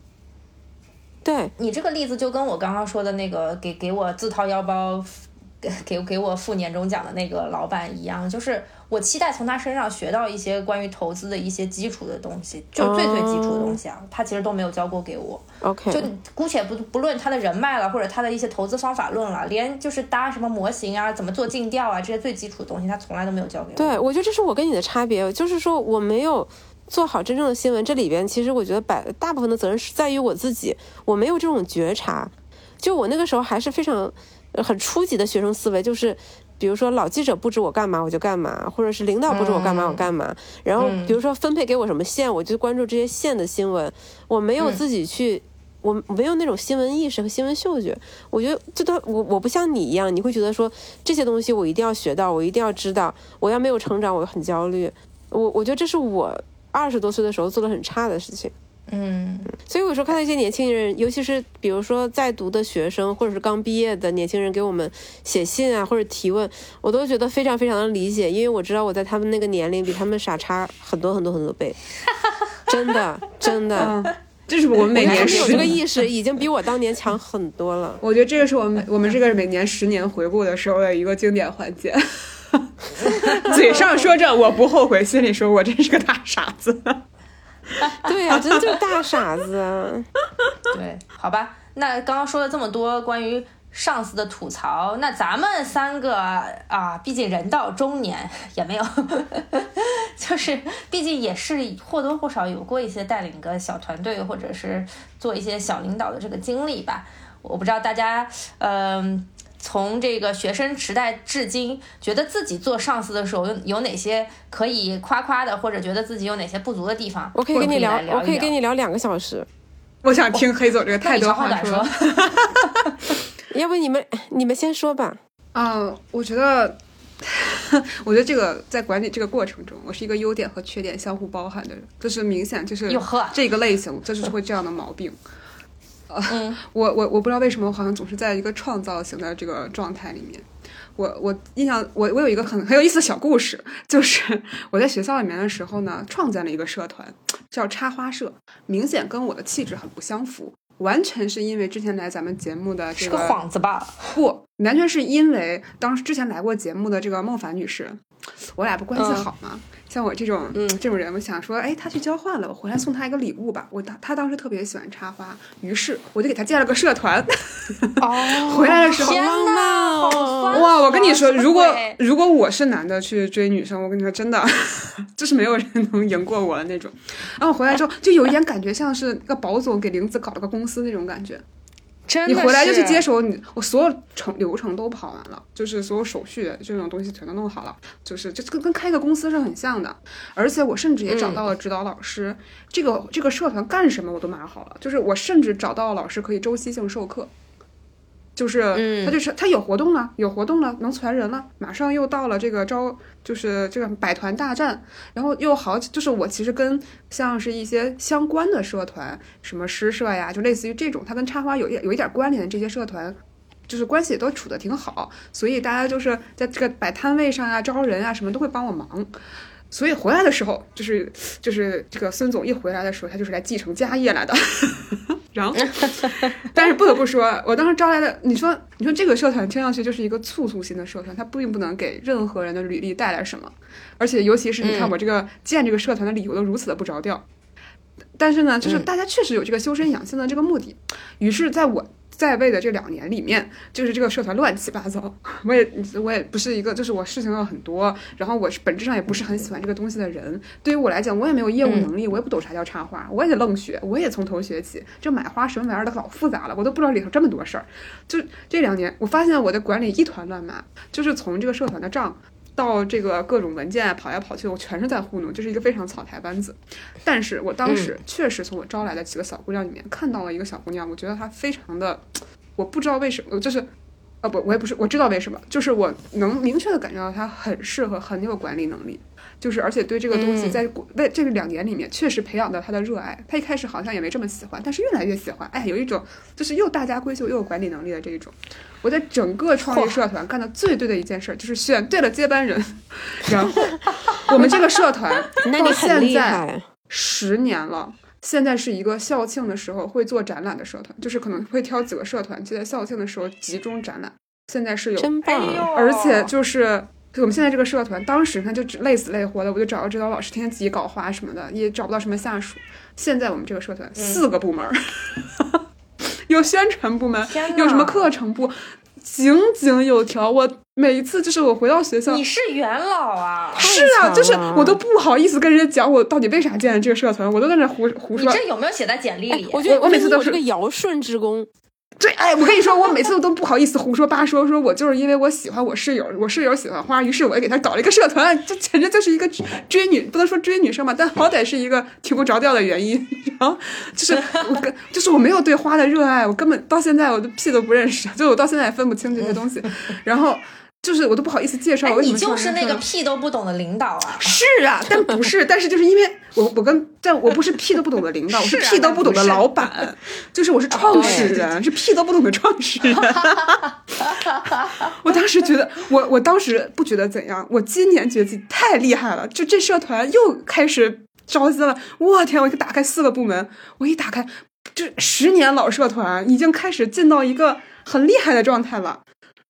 对，你这个例子就跟我刚刚说的那个给给我自掏腰包 给给给我付年终奖的那个老板一样，就是我期待从他身上学到一些关于投资的一些基础的东西，就最最基础的东西啊，他其实都没有教过给我。OK，就姑且不不论他的人脉了，或者他的一些投资方法论了，连就是搭什么模型啊，怎么做尽调啊，这些最基础的东西，他从来都没有教给我。对，我觉得这是我跟你的差别，就是说我没有做好真正的新闻。这里边其实我觉得百大部分的责任是在于我自己，我没有这种觉察。就我那个时候还是非常呃很初级的学生思维，就是比如说老记者布置我干嘛我就干嘛，或者是领导布置我干嘛我干嘛。然后比如说分配给我什么线，我就关注这些线的新闻，我没有自己去。我没有那种新闻意识和新闻嗅觉，我觉得就都我我不像你一样，你会觉得说这些东西我一定要学到，我一定要知道，我要没有成长，我很焦虑。我我觉得这是我二十多岁的时候做的很差的事情。嗯，所以有时候看到一些年轻人，尤其是比如说在读的学生，或者是刚毕业的年轻人给我们写信啊，或者提问，我都觉得非常非常的理解，因为我知道我在他们那个年龄比他们傻差很多很多很多倍，真的真的。嗯，这是我们每年有这个意识，已经比我当年强很多了。我觉得这个是我们我们这个每年十年回顾的时候的一个经典环节。嘴上说着我不后悔，心里说我真是个大傻子。对呀、真就是大傻子啊！对，好吧。那刚刚说了这么多关于上司的吐槽，那咱们三个啊，毕竟人到中年也没有，就是毕竟也是或多或少有过一些带领个小团队或者是做一些小领导的这个经历吧。我不知道大家，嗯、从这个学生时代至今，觉得自己做上司的时候有有哪些可以夸夸的，或者觉得自己有哪些不足的地方？我可以跟你聊我可以跟你聊两个小时。我想听黑总这个太多话说长话短说了。要不你们你们先说吧。嗯，我觉得，我觉得这个在管理这个过程中，我是一个优点和缺点相互包含的人，就是明显就是这个类型，这就是会这样的毛病。嗯，我我我不知道为什么我好像总是在一个创造型的这个状态里面。我我印象我我有一个很很有意思的小故事，就是我在学校里面的时候呢，创建了一个社团，叫插花社，明显跟我的气质很不相符，完全是因为之前来咱们节目的这是个幌子吧？不，完全是因为当时之前来过节目的这个孟凡女士，我俩不关系嗯好吗？像我这种嗯这种人，我想说，哎，他去交换了，我回来送他一个礼物吧。我当他当时特别喜欢插花，于是我就给他建了个社团。哦 回来的时候天浪漫哪，哦好哇，我跟你说，如果如果我是男的去追女生，我跟你说真的，就是没有人能赢过我的那种。然后回来之后，就有一点感觉像是那个宝总给玲子搞了个公司那种感觉。真的你回来就去接手，你我所有程流程都跑完了，就是所有手续这种东西全都弄好了，就是就跟跟开个公司是很像的。而且我甚至也找到了指导老师，这个这个社团干什么我都码好了，就是我甚至找到了老师可以周期性授课。就是嗯。他就是他有活动了，有活动了，能传人了，马上又到了这个招，就是这个百团大战，然后又好，就是我其实跟像是一些相关的社团，什么诗社呀，就类似于这种，它跟插花有一有一点关联的这些社团，就是关系都处的挺好，所以大家就是在这个摆摊位上啊、招人啊什么都会帮我忙。所以回来的时候，就是就是这个孙总一回来的时候，他就是来继承家业来的。然后，但是不得不说，我当时招来的，你说你说这个社团听上去就是一个促促型的社团，它并不能给任何人的履历带来什么，而且尤其是你看我这个建这个社团的理由都如此的不着调。但是呢，就是大家确实有这个修身养性的这个目的，于是在我在位的这两年里面，就是这个社团乱七八糟，我也我也不是一个，就是我事情要很多，然后我是本质上也不是很喜欢这个东西的人。对于我来讲，我也没有业务能力，我也不懂啥叫插花，我也得愣学，我也从头学起。这买花什么玩意儿的老复杂了，我都不知道里头这么多事儿。就这两年，我发现我的管理一团乱麻，就是从这个社团的账。到这个各种文件啊跑来跑去，我全是在糊弄，就是一个非常草台班子。但是我当时确实从我招来的几个小姑娘里面看到了一个小姑娘，我觉得她非常的，我不知道为什么，就是，呃不，我也不是，我知道为什么，就是我能明确的感觉到她很适合，很有管理能力。就是，而且对这个东西，在为这个两年里面，确实培养到他的热爱。他一开始好像也没这么喜欢，但是越来越喜欢。哎，有一种就是又大家闺秀又有管理能力的这一种。我在整个创业社团干的最对的一件事，就是选对了接班人。然后我们这个社团 到现在。十年了。现在是一个校庆的时候会做展览的社团，就是可能会挑几个社团，就在校庆的时候集中展览。现在是有真棒！而且就是我们现在这个社团，当时他就只累死累活的，我就找个指导老师，天天自己搞花什么的，也找不到什么下属。现在我们这个社团四个部门儿，有宣传部门有什么课程部，井井有条。我每一次就是我回到学校你，是元老啊！是啊，就是我都不好意思跟人家讲我到底为啥建了这个社团，我都在那胡胡说。你这有没有写在简历里？我觉得我我每次都是个尧舜之功，追，哎，我跟你说，我每次都不好意思胡说八说，说我就是因为我喜欢我室友，我室友喜欢花，于是我也给他搞了一个社团，这简直就是一个追女，不能说追女生吧，但好歹是一个挺不着调的原因。然后就是我跟，就是我没有对花的热爱，我根本到现在我都屁都不认识，就我到现在也分不清这些东西。然后。就就是我都不好意思介绍。哎，你就是那个屁都不懂的领导啊！是啊，但不是，但是就是因为我我跟但我不是屁都不懂的领导，我是屁都不懂的老板，就是我是创始人，是屁都不懂的创始人。我当时觉得，我我当时不觉得怎样，我今年觉得自己太厉害了，就这社团又开始招资了，我天！我一打开四个部门，我一打开，这十年老社团已经开始进到一个很厉害的状态了。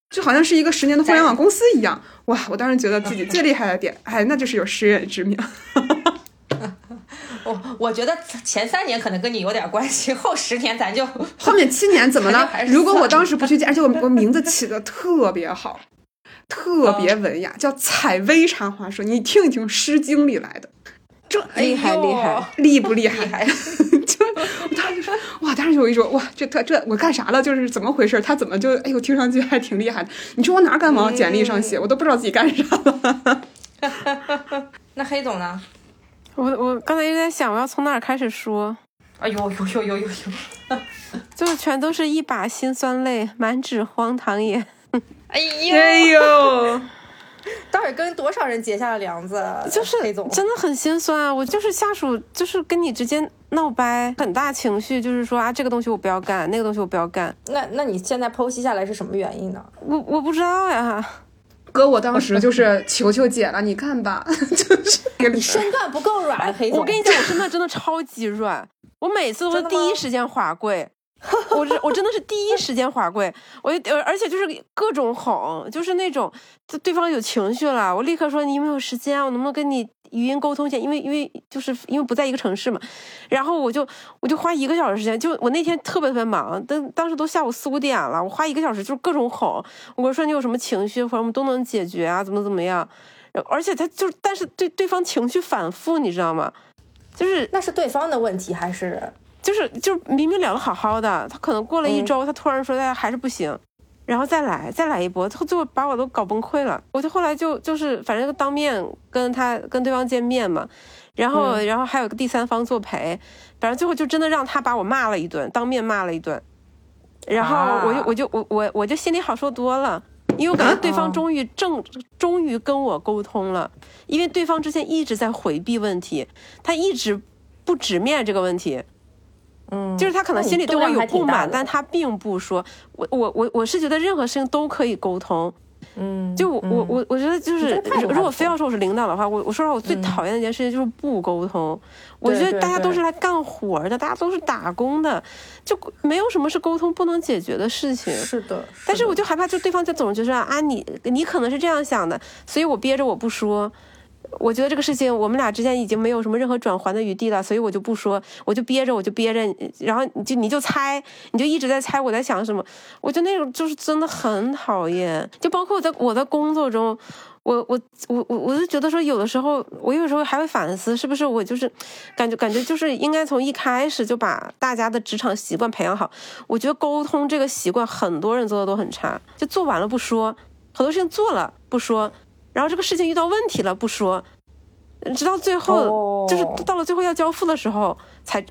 就好像是一个十年的互联网公司一样，哇！我当时觉得自己最厉害的点，哎，那就是有识人之明。我我觉得前三年可能跟你有点关系，后十年咱就 后面七年怎么呢肯定还？是如果我当时不去见，而且我我名字起的特别好，特别文雅，叫采薇茶花社。你听一听，《诗经》里来的，这厉害厉害厉不厉害？厉害！就我当时就说，哇，当时有一种哇，这他这我干啥了？就是怎么回事？他怎么就哎呦，听上去还挺厉害的。你说我哪敢往简历上写？我都不知道自己干啥了。那黑总呢？我我刚才一直在想，我要从哪儿开始说，哎呦呦呦呦呦呦！就全都是一把辛酸泪，满纸荒唐言。哎呦，哎呦，到底跟多少人结下了梁子？就是黑总，真的很心酸啊！我就是下属，就是跟你直接闹掰，很大情绪，就是说啊，这个东西我不要干，那个东西我不要干，那那你现在剖析下来是什么原因呢？我我不知道呀。哥，我当时就是求求姐了，你看吧，就是你身段不够软，黑总。我跟你讲，我身段真的超级软，我每次都是第一时间滑跪。我这我真的是第一时间滑跪，我就而且就是各种哄，就是那种就对方有情绪了，我立刻说你有没有时间，我能不能跟你语音沟通一下？因为因为就是因为不在一个城市嘛，然后我就我就花一个小时时间，就我那天特别特别忙，当当时都下午四五点了，我花一个小时就是各种哄，我说你有什么情绪或者我们都能解决啊，怎么怎么样，而且他就但是对对方情绪反复，你知道吗？就是那是对方的问题还是？就是就是明明聊的好好的，他可能过了一嗯。周，他突然说他还是不行，然后再来再来一波，他最后把我都搞崩溃了。我就后来就就是反正当面跟他跟对方见面嘛，然后、嗯。然后还有个第三方作陪，反正最后就真的让他把我骂了一顿，当面骂了一顿，然后我就、啊我就我我我就心里好受多了。因为我感觉对方终于正，终于跟我沟通了，因为对方之前一直在回避问题，他一直不直面这个问题，嗯，就是他可能心里对我有不满，但他并不说。我我我我是觉得任何事情都可以沟通。嗯，就我我我我觉得就是如果非要说我是领导的话，我我说实话，我最讨厌的一件事情就是不沟通。我觉得大家都是来干活的，大家都是打工的，就没有什么是沟通不能解决的事情。是的，但是我就害怕，就对方就总觉得啊，你你可能是这样想的，所以我憋着我不说。我觉得这个事情我们俩之间已经没有什么任何转圜的余地了，所以我就不说，我就憋着，我就憋着，然后你就你就猜，你就一直在猜我在想什么，我就那种就是真的很讨厌，就包括我在我在工作中，我我我我我就觉得说有的时候我有时候还会反思，是不是我就是感觉感觉就是应该从一开始就把大家的职场习惯培养好。我觉得沟通这个习惯很多人做的都很差，就做完了不说，很多事情做了不说，然后这个事情遇到问题了不说，直到最后、哦就是到了最后要交付的时候才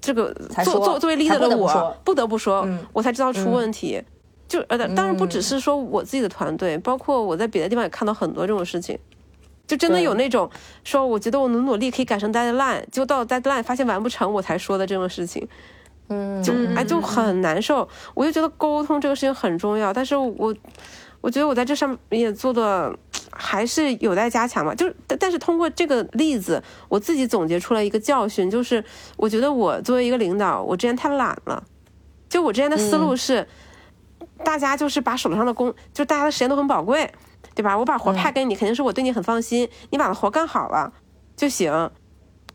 这个作作作为 leader 的我不说不得不说，嗯我才知道出问题。就呃，当然不只是说我自己的团队，包括我在别的地方也看到很多这种事情。就真的有那种说，我觉得我努努力可以赶上 deadline，结果到了 deadline 发现完不成，我才说的这种事情。嗯，就哎就很难受。我就觉得沟通这个事情很重要，但是我我觉得我在这上面也做的还是有待加强吧。就是但但是通过这个例子，我自己总结出来一个教训，就是我觉得我作为一个领导，我之前太懒了。就我之前的思路是，大家就是把手头上的工，就大家的时间都很宝贵，对吧？我把活派给你，肯定是我对你很放心，你把活干好了就行。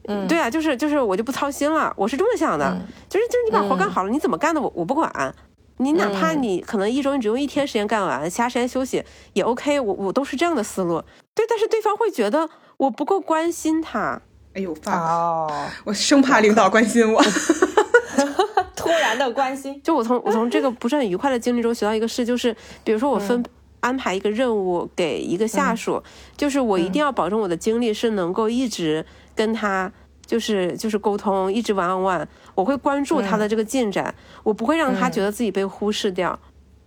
嗯对啊，就是就是我就不操心了，我是这么想的，就是就是你把活干好了，你怎么干的我我不管，你哪怕你可能一周你只用一天时间干完，其他时间休息也 OK，我我都是这样的思路。对，但是对方会觉得我不够关心他，哎呦，发，哦，我生怕领导关心我。突然的关心，就我从我从这个不是很愉快的经历中学到一个事，就是比如说我分。安排一个任务给一个下属，就是我一定要保证我的精力是能够一直跟他就是就是沟通，一直玩玩玩，我会关注他的这个进展，我不会让他觉得自己被忽视掉。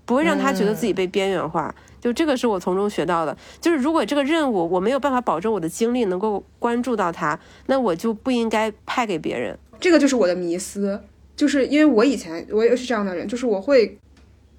不会让他觉得自己被边缘化。就这个是我从中学到的，就是如果这个任务我没有办法保证我的精力能够关注到他，那我就不应该派给别人。这个就是我的迷思，就是因为我以前我也是这样的人，就是我会，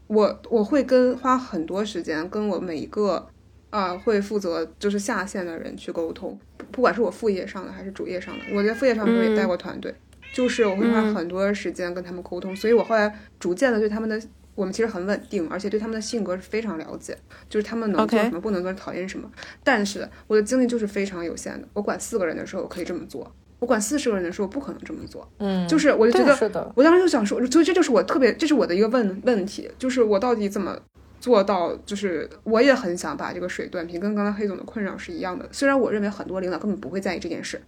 我我会跟花很多时间跟我每一个啊、会负责就是下线的人去沟通，不不管是我副业上的还是主业上的，我在副业上的时候也带过团队，就是我会花嗯很多时间跟他们沟通，所以我后来逐渐的对他们的。我们其实很稳定，而且对他们的性格是非常了解，就是他们能做什么不能做，讨厌什么。但是我的精力就是非常有限的，我管四个人的时候我可以这么做，我管四十个人的时候不可能这么做。嗯，就是我就觉得，是的，我当时就想说，所以这就是我特别，这是我的一个问问题，就是我到底怎么做到？就是我也很想把这个水断平，跟刚刚黑总的困扰是一样的。虽然我认为很多领导根本不会在意这件事，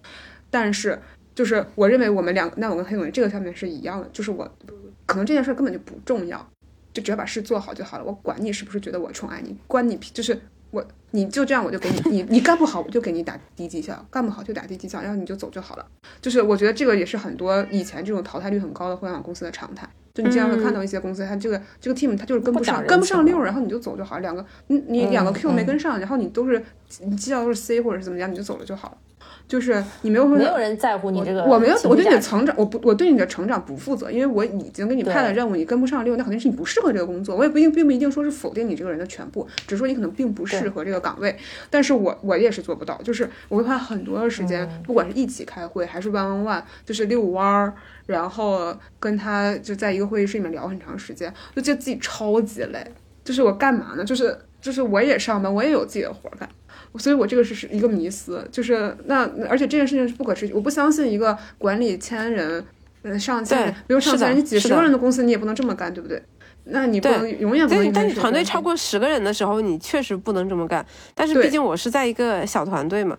但是就是我认为我们两，那我跟黑总这个上面是一样的，就是我可能这件事根本就不重要，就只要把事做好就好了。我管你是不是觉得我宠爱你，关你屁，就是我你就这样，我就给你你你干不好，我就给你打低绩效，干不好就打低绩效，然后你就走就好了。就是我觉得这个也是很多以前这种淘汰率很高的互联网公司的常态。就你经常会看到一些公司，它这个这个 team 它就是跟不上，跟不上溜儿，然后你就走就好。两个你你两个嗯 Q 没嗯跟上，然后你都是你绩效都是 C 或者是怎么样，你就走了就好了。就是你没有说没有人在乎你这个我没有，我对你的成长，我不，我对你的成长不负责，因为我已经给你派了任务，你跟不上溜，那肯定是你不适合这个工作。我也不一定，并不一定说是否定你这个人的全部，只是说你可能并不适合这个岗位。但是我我也是做不到，就是我会花很多的时间，嗯不管是一起开会还是 one on one，就是遛弯儿，然后跟他就在一个会议室里面聊很长时间，就觉得自己超级累。就是我干嘛呢？就是就是我也上班，我也有自己的活儿干。所以我这个是是一个迷思，就是那而且这件事情是不可持续，我不相信一个管理千人，嗯上千人比如上千人，你几十个人的公司，你也不能这么干，对不对？那你不能永远不能但你团队超过十个人的时候，你确实不能这么干。但是毕竟我是在一个小团队嘛，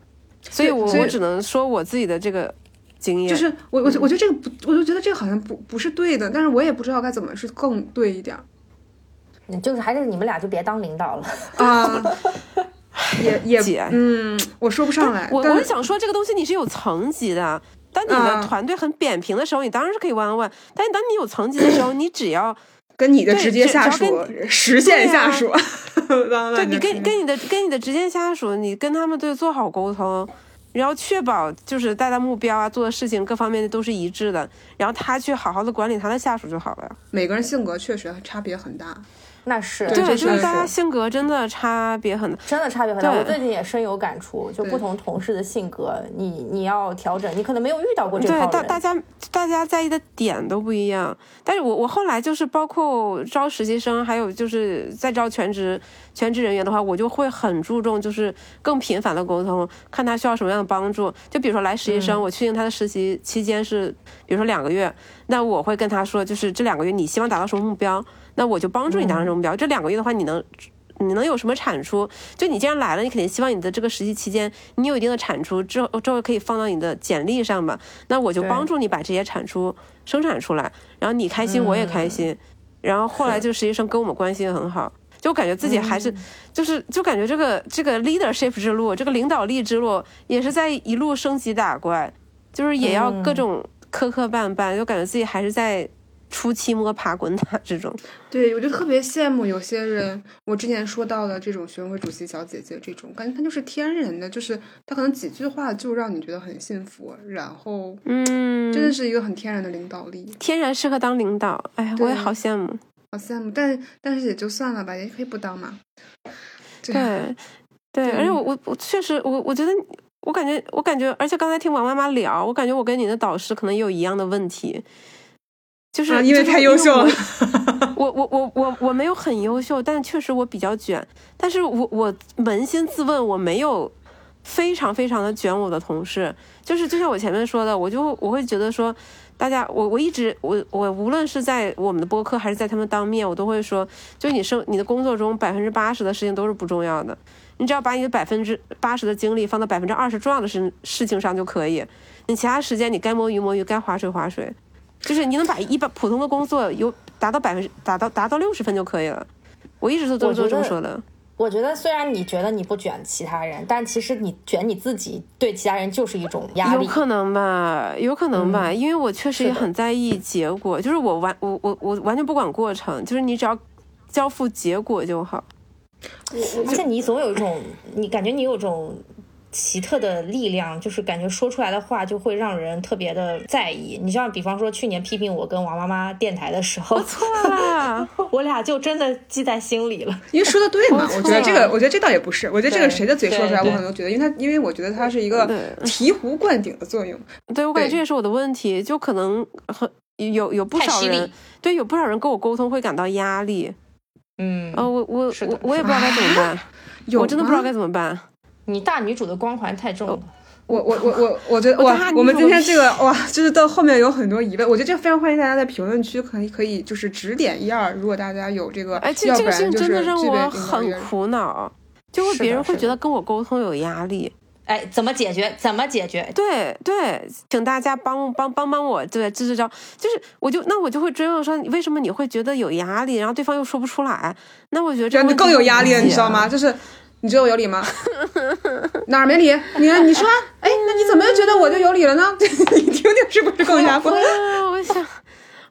所以我所以我只能说我自己的这个经验。就是我我我觉得这个不，我就觉得这个好像不不是对的，但是我也不知道该怎么是更对一点儿嗯就是还是你们俩就别当领导了。啊。也 也姐嗯，我说不上来，我我是想说，这个东西你是有层级的。当你的啊团队很扁平的时候，你当然是可以 on one。但是当你有层级的时候，你只要跟你的直接下属跟、实线下属，对对你跟跟你的跟你的直接下属，你跟他们对做好沟通，然后确保就是大家目标啊、做的事情各方面都是一致的，然后他去好好的管理他的下属就好了。每个人性格确实差别很大。那是对就是是大家性格真的差别很大。真的差别很大。我最近也深有感触，就不同同事的性格，你你要调整，你可能没有遇到过这对，大大家大家在意的点都不一样，但是我我后来就是包括招实习生，还有就是在招全职全职人员的话，我就会很注重就是更频繁的沟通，看他需要什么样的帮助。就比如说来实习生，嗯我确定他的实习期间是比如说两个月，那我会跟他说，就是这两个月你希望达到什么目标，那我就帮助你达成这个目标。这两个月的话，你能。你能有什么产出？就你既然来了，你肯定希望你的这个实习期间你有一定的产出，之后之后可以放到你的简历上吧。那我就帮助你把这些产出生产出来，然后你开心，我也开心。然后后来就实习生跟我们关系也很好，就感觉自己还是、就是就感觉这个这个 leadership 之路，这个领导力之路也是在一路升级打怪，就是也要各种磕磕绊绊，就感觉自己还是在初期摸爬滚打这种。对，我就特别羡慕有些人，我之前说到的这种学生会主席小姐姐这种，感觉她就是天然的，就是她可能几句话就让你觉得很幸福，然后嗯，真的是一个很天然的领导力，天然适合当领导，哎呀，我也好羡慕。好羡慕。但但是也就算了吧，也可以不当嘛。对对，对，对而且我我我确实，我我觉得，我感觉我感觉，而且刚才听王妈妈聊，我感觉我跟你的导师可能也有一样的问题，就是、啊，因为太优秀了。我我我我我没有很优秀，但确实我比较卷，但是我我扪心自问，我没有非常非常的卷我的同事，就是就像我前面说的，我就我会觉得说。大家，我我一直我我无论是在我们的播客还是在他们当面，我都会说，就你生你的工作中百分之八十的事情都是不重要的，你只要把你的百分之八十的精力放到百分之二十重要的事事情上就可以，你其他时间你该摸鱼摸鱼，该划水划水，就是你能把一般普通的工作有达到百分之达到达到六十分就可以了。我一直都都这么说的。我觉得虽然你觉得你不卷其他人，但其实你卷你自己，对其他人就是一种压力有。可能吧，有可能吧，因为我确实也很在意结果，就是我完我我我完全不管过程，就是你只要交付结果就好。而且你总有一种，你感觉你有种奇特的力量，就是感觉说出来的话就会让人特别的在意。你像比方说去年批评我跟王妈妈电台的时候，我错了，我俩就真的记在心里了。因为说的对嘛，我我觉得这个，我觉得这倒也不是，我觉得这个谁的嘴说出来，我可能都觉得，因为他，因为我觉得它是一个醍醐灌顶的作用。对我感觉这也是我的问题，就可能很有有不少人对有不少人跟我沟通会感到压力。嗯，哦，我我我我也不知道该怎么办，有我真的不知道该怎么办。你大女主的光环太重了。我我我我我觉得哇我们今天这个哇，就是到后面有很多疑问，我觉得这非常欢迎大家在评论区可以可以就是指点一二，如果大家有这个，哎，这要这个事情真的让我很苦恼，就会别人会觉得跟我沟通有压力。哎，怎么解决？怎么解决？对对，请大家帮帮帮帮我，对，支支招。就是我就那我就会追问说，为什么你会觉得有压力？然后对方又说不出来，那我觉得这这样更有压力你知道吗？就是你觉得我有理吗？哪儿没理？你你说，哎，那你怎么又觉得我就有理了呢？你听听是不是更加混？啊，我想，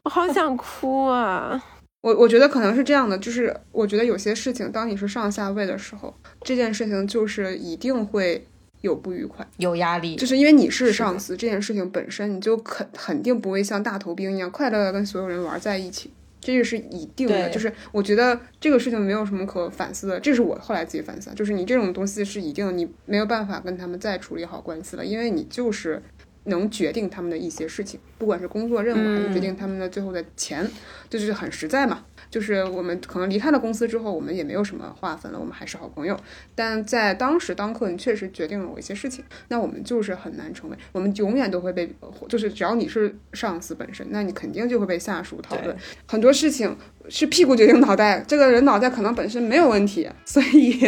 我好想哭啊！我我觉得可能是这样的，就是我觉得有些事情，当你是上下位的时候，这件事情就是一定会有不愉快，有压力就是因为你是上司，这件事情本身你就肯肯定不会像大头兵一样快乐的跟所有人玩在一起，这个是一定的。就是我觉得这个事情没有什么可反思的，这是我后来自己反思的，就是你这种东西是一定你没有办法跟他们再处理好关系了，因为你就是。能决定他们的一些事情，不管是工作任务还是决定他们的最后的钱，这就是很实在嘛。就是我们可能离开了公司之后，我们也没有什么划分了，我们还是好朋友。但在当时当刻，你确实决定了我一些事情，那我们就是很难成为，我们永远都会被，就是只要你是上司本身，那你肯定就会被下属讨论很多事情。是屁股决定脑袋，这个人脑袋可能本身没有问题，所以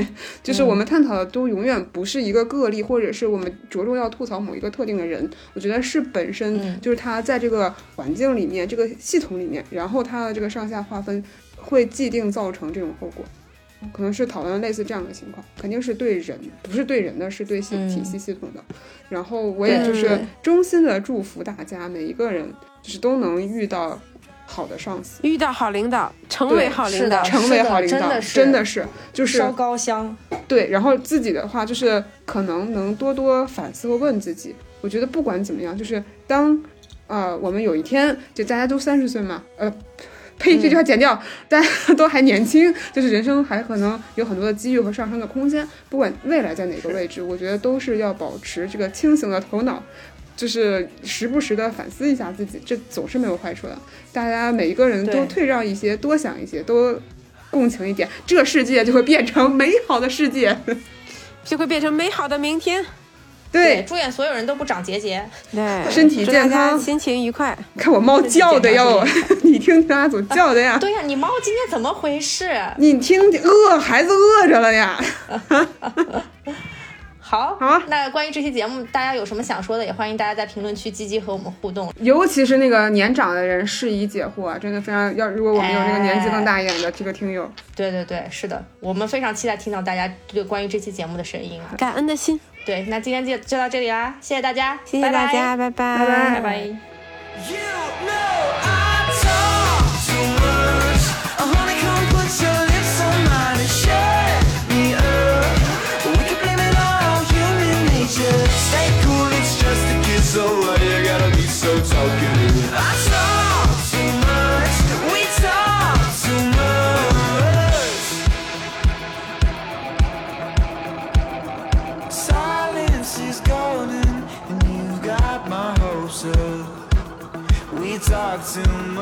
就是我们探讨的都永远不是一个个例，或者是我们着重要吐槽某一个特定的人。我觉得是本身就是他在这个环境里面、这个系统里面，然后他的这个上下划分会既定造成这种后果。可能是讨论类似这样的情况，肯定是对人，不是对人的，是对系体系系统的。然后我也就是衷心的祝福大家，每一个人就是都能遇到好的上司。遇到好领导，成为好领导，成为好领导，真的是真的是就是烧高香。对。然后自己的话，就是可能能多多反思和问自己。我觉得不管怎么样，就是当呃我们有一天就大家都三十岁嘛，呃。呸！这句话剪掉。大家都还年轻，就是人生还可能有很多的机遇和上升的空间。不管未来在哪个位置，我觉得都是要保持这个清醒的头脑，就是时不时的反思一下自己，这总是没有坏处的。大家每一个人都退让一些，多想一些，多共情一点，这世界就会变成美好的世界。就会变成美好的明天。对，祝愿所有人都不长结节。对，身体健康心情愉快。看我猫叫的哟，你听听阿祖叫的呀，对呀、你猫今天怎么回事？你听听饿，孩子饿着了呀。好，好啊那关于这期节目，大家有什么想说的，也欢迎大家在评论区积极和我们互动。尤其是那个年长的人，适宜解惑啊，真的非常要。如果我们有那个年纪更大一点的这个听友，对对对，是的，我们非常期待听到大家对关于这期节目的声音啊。感恩的心，对，那今天就就到这里啦，谢谢大家，谢谢大家，拜拜，拜拜拜拜。You know I so talkative? I talk too much. We talk too much. Silence is golden, and you've got my hopes up. We talk too much.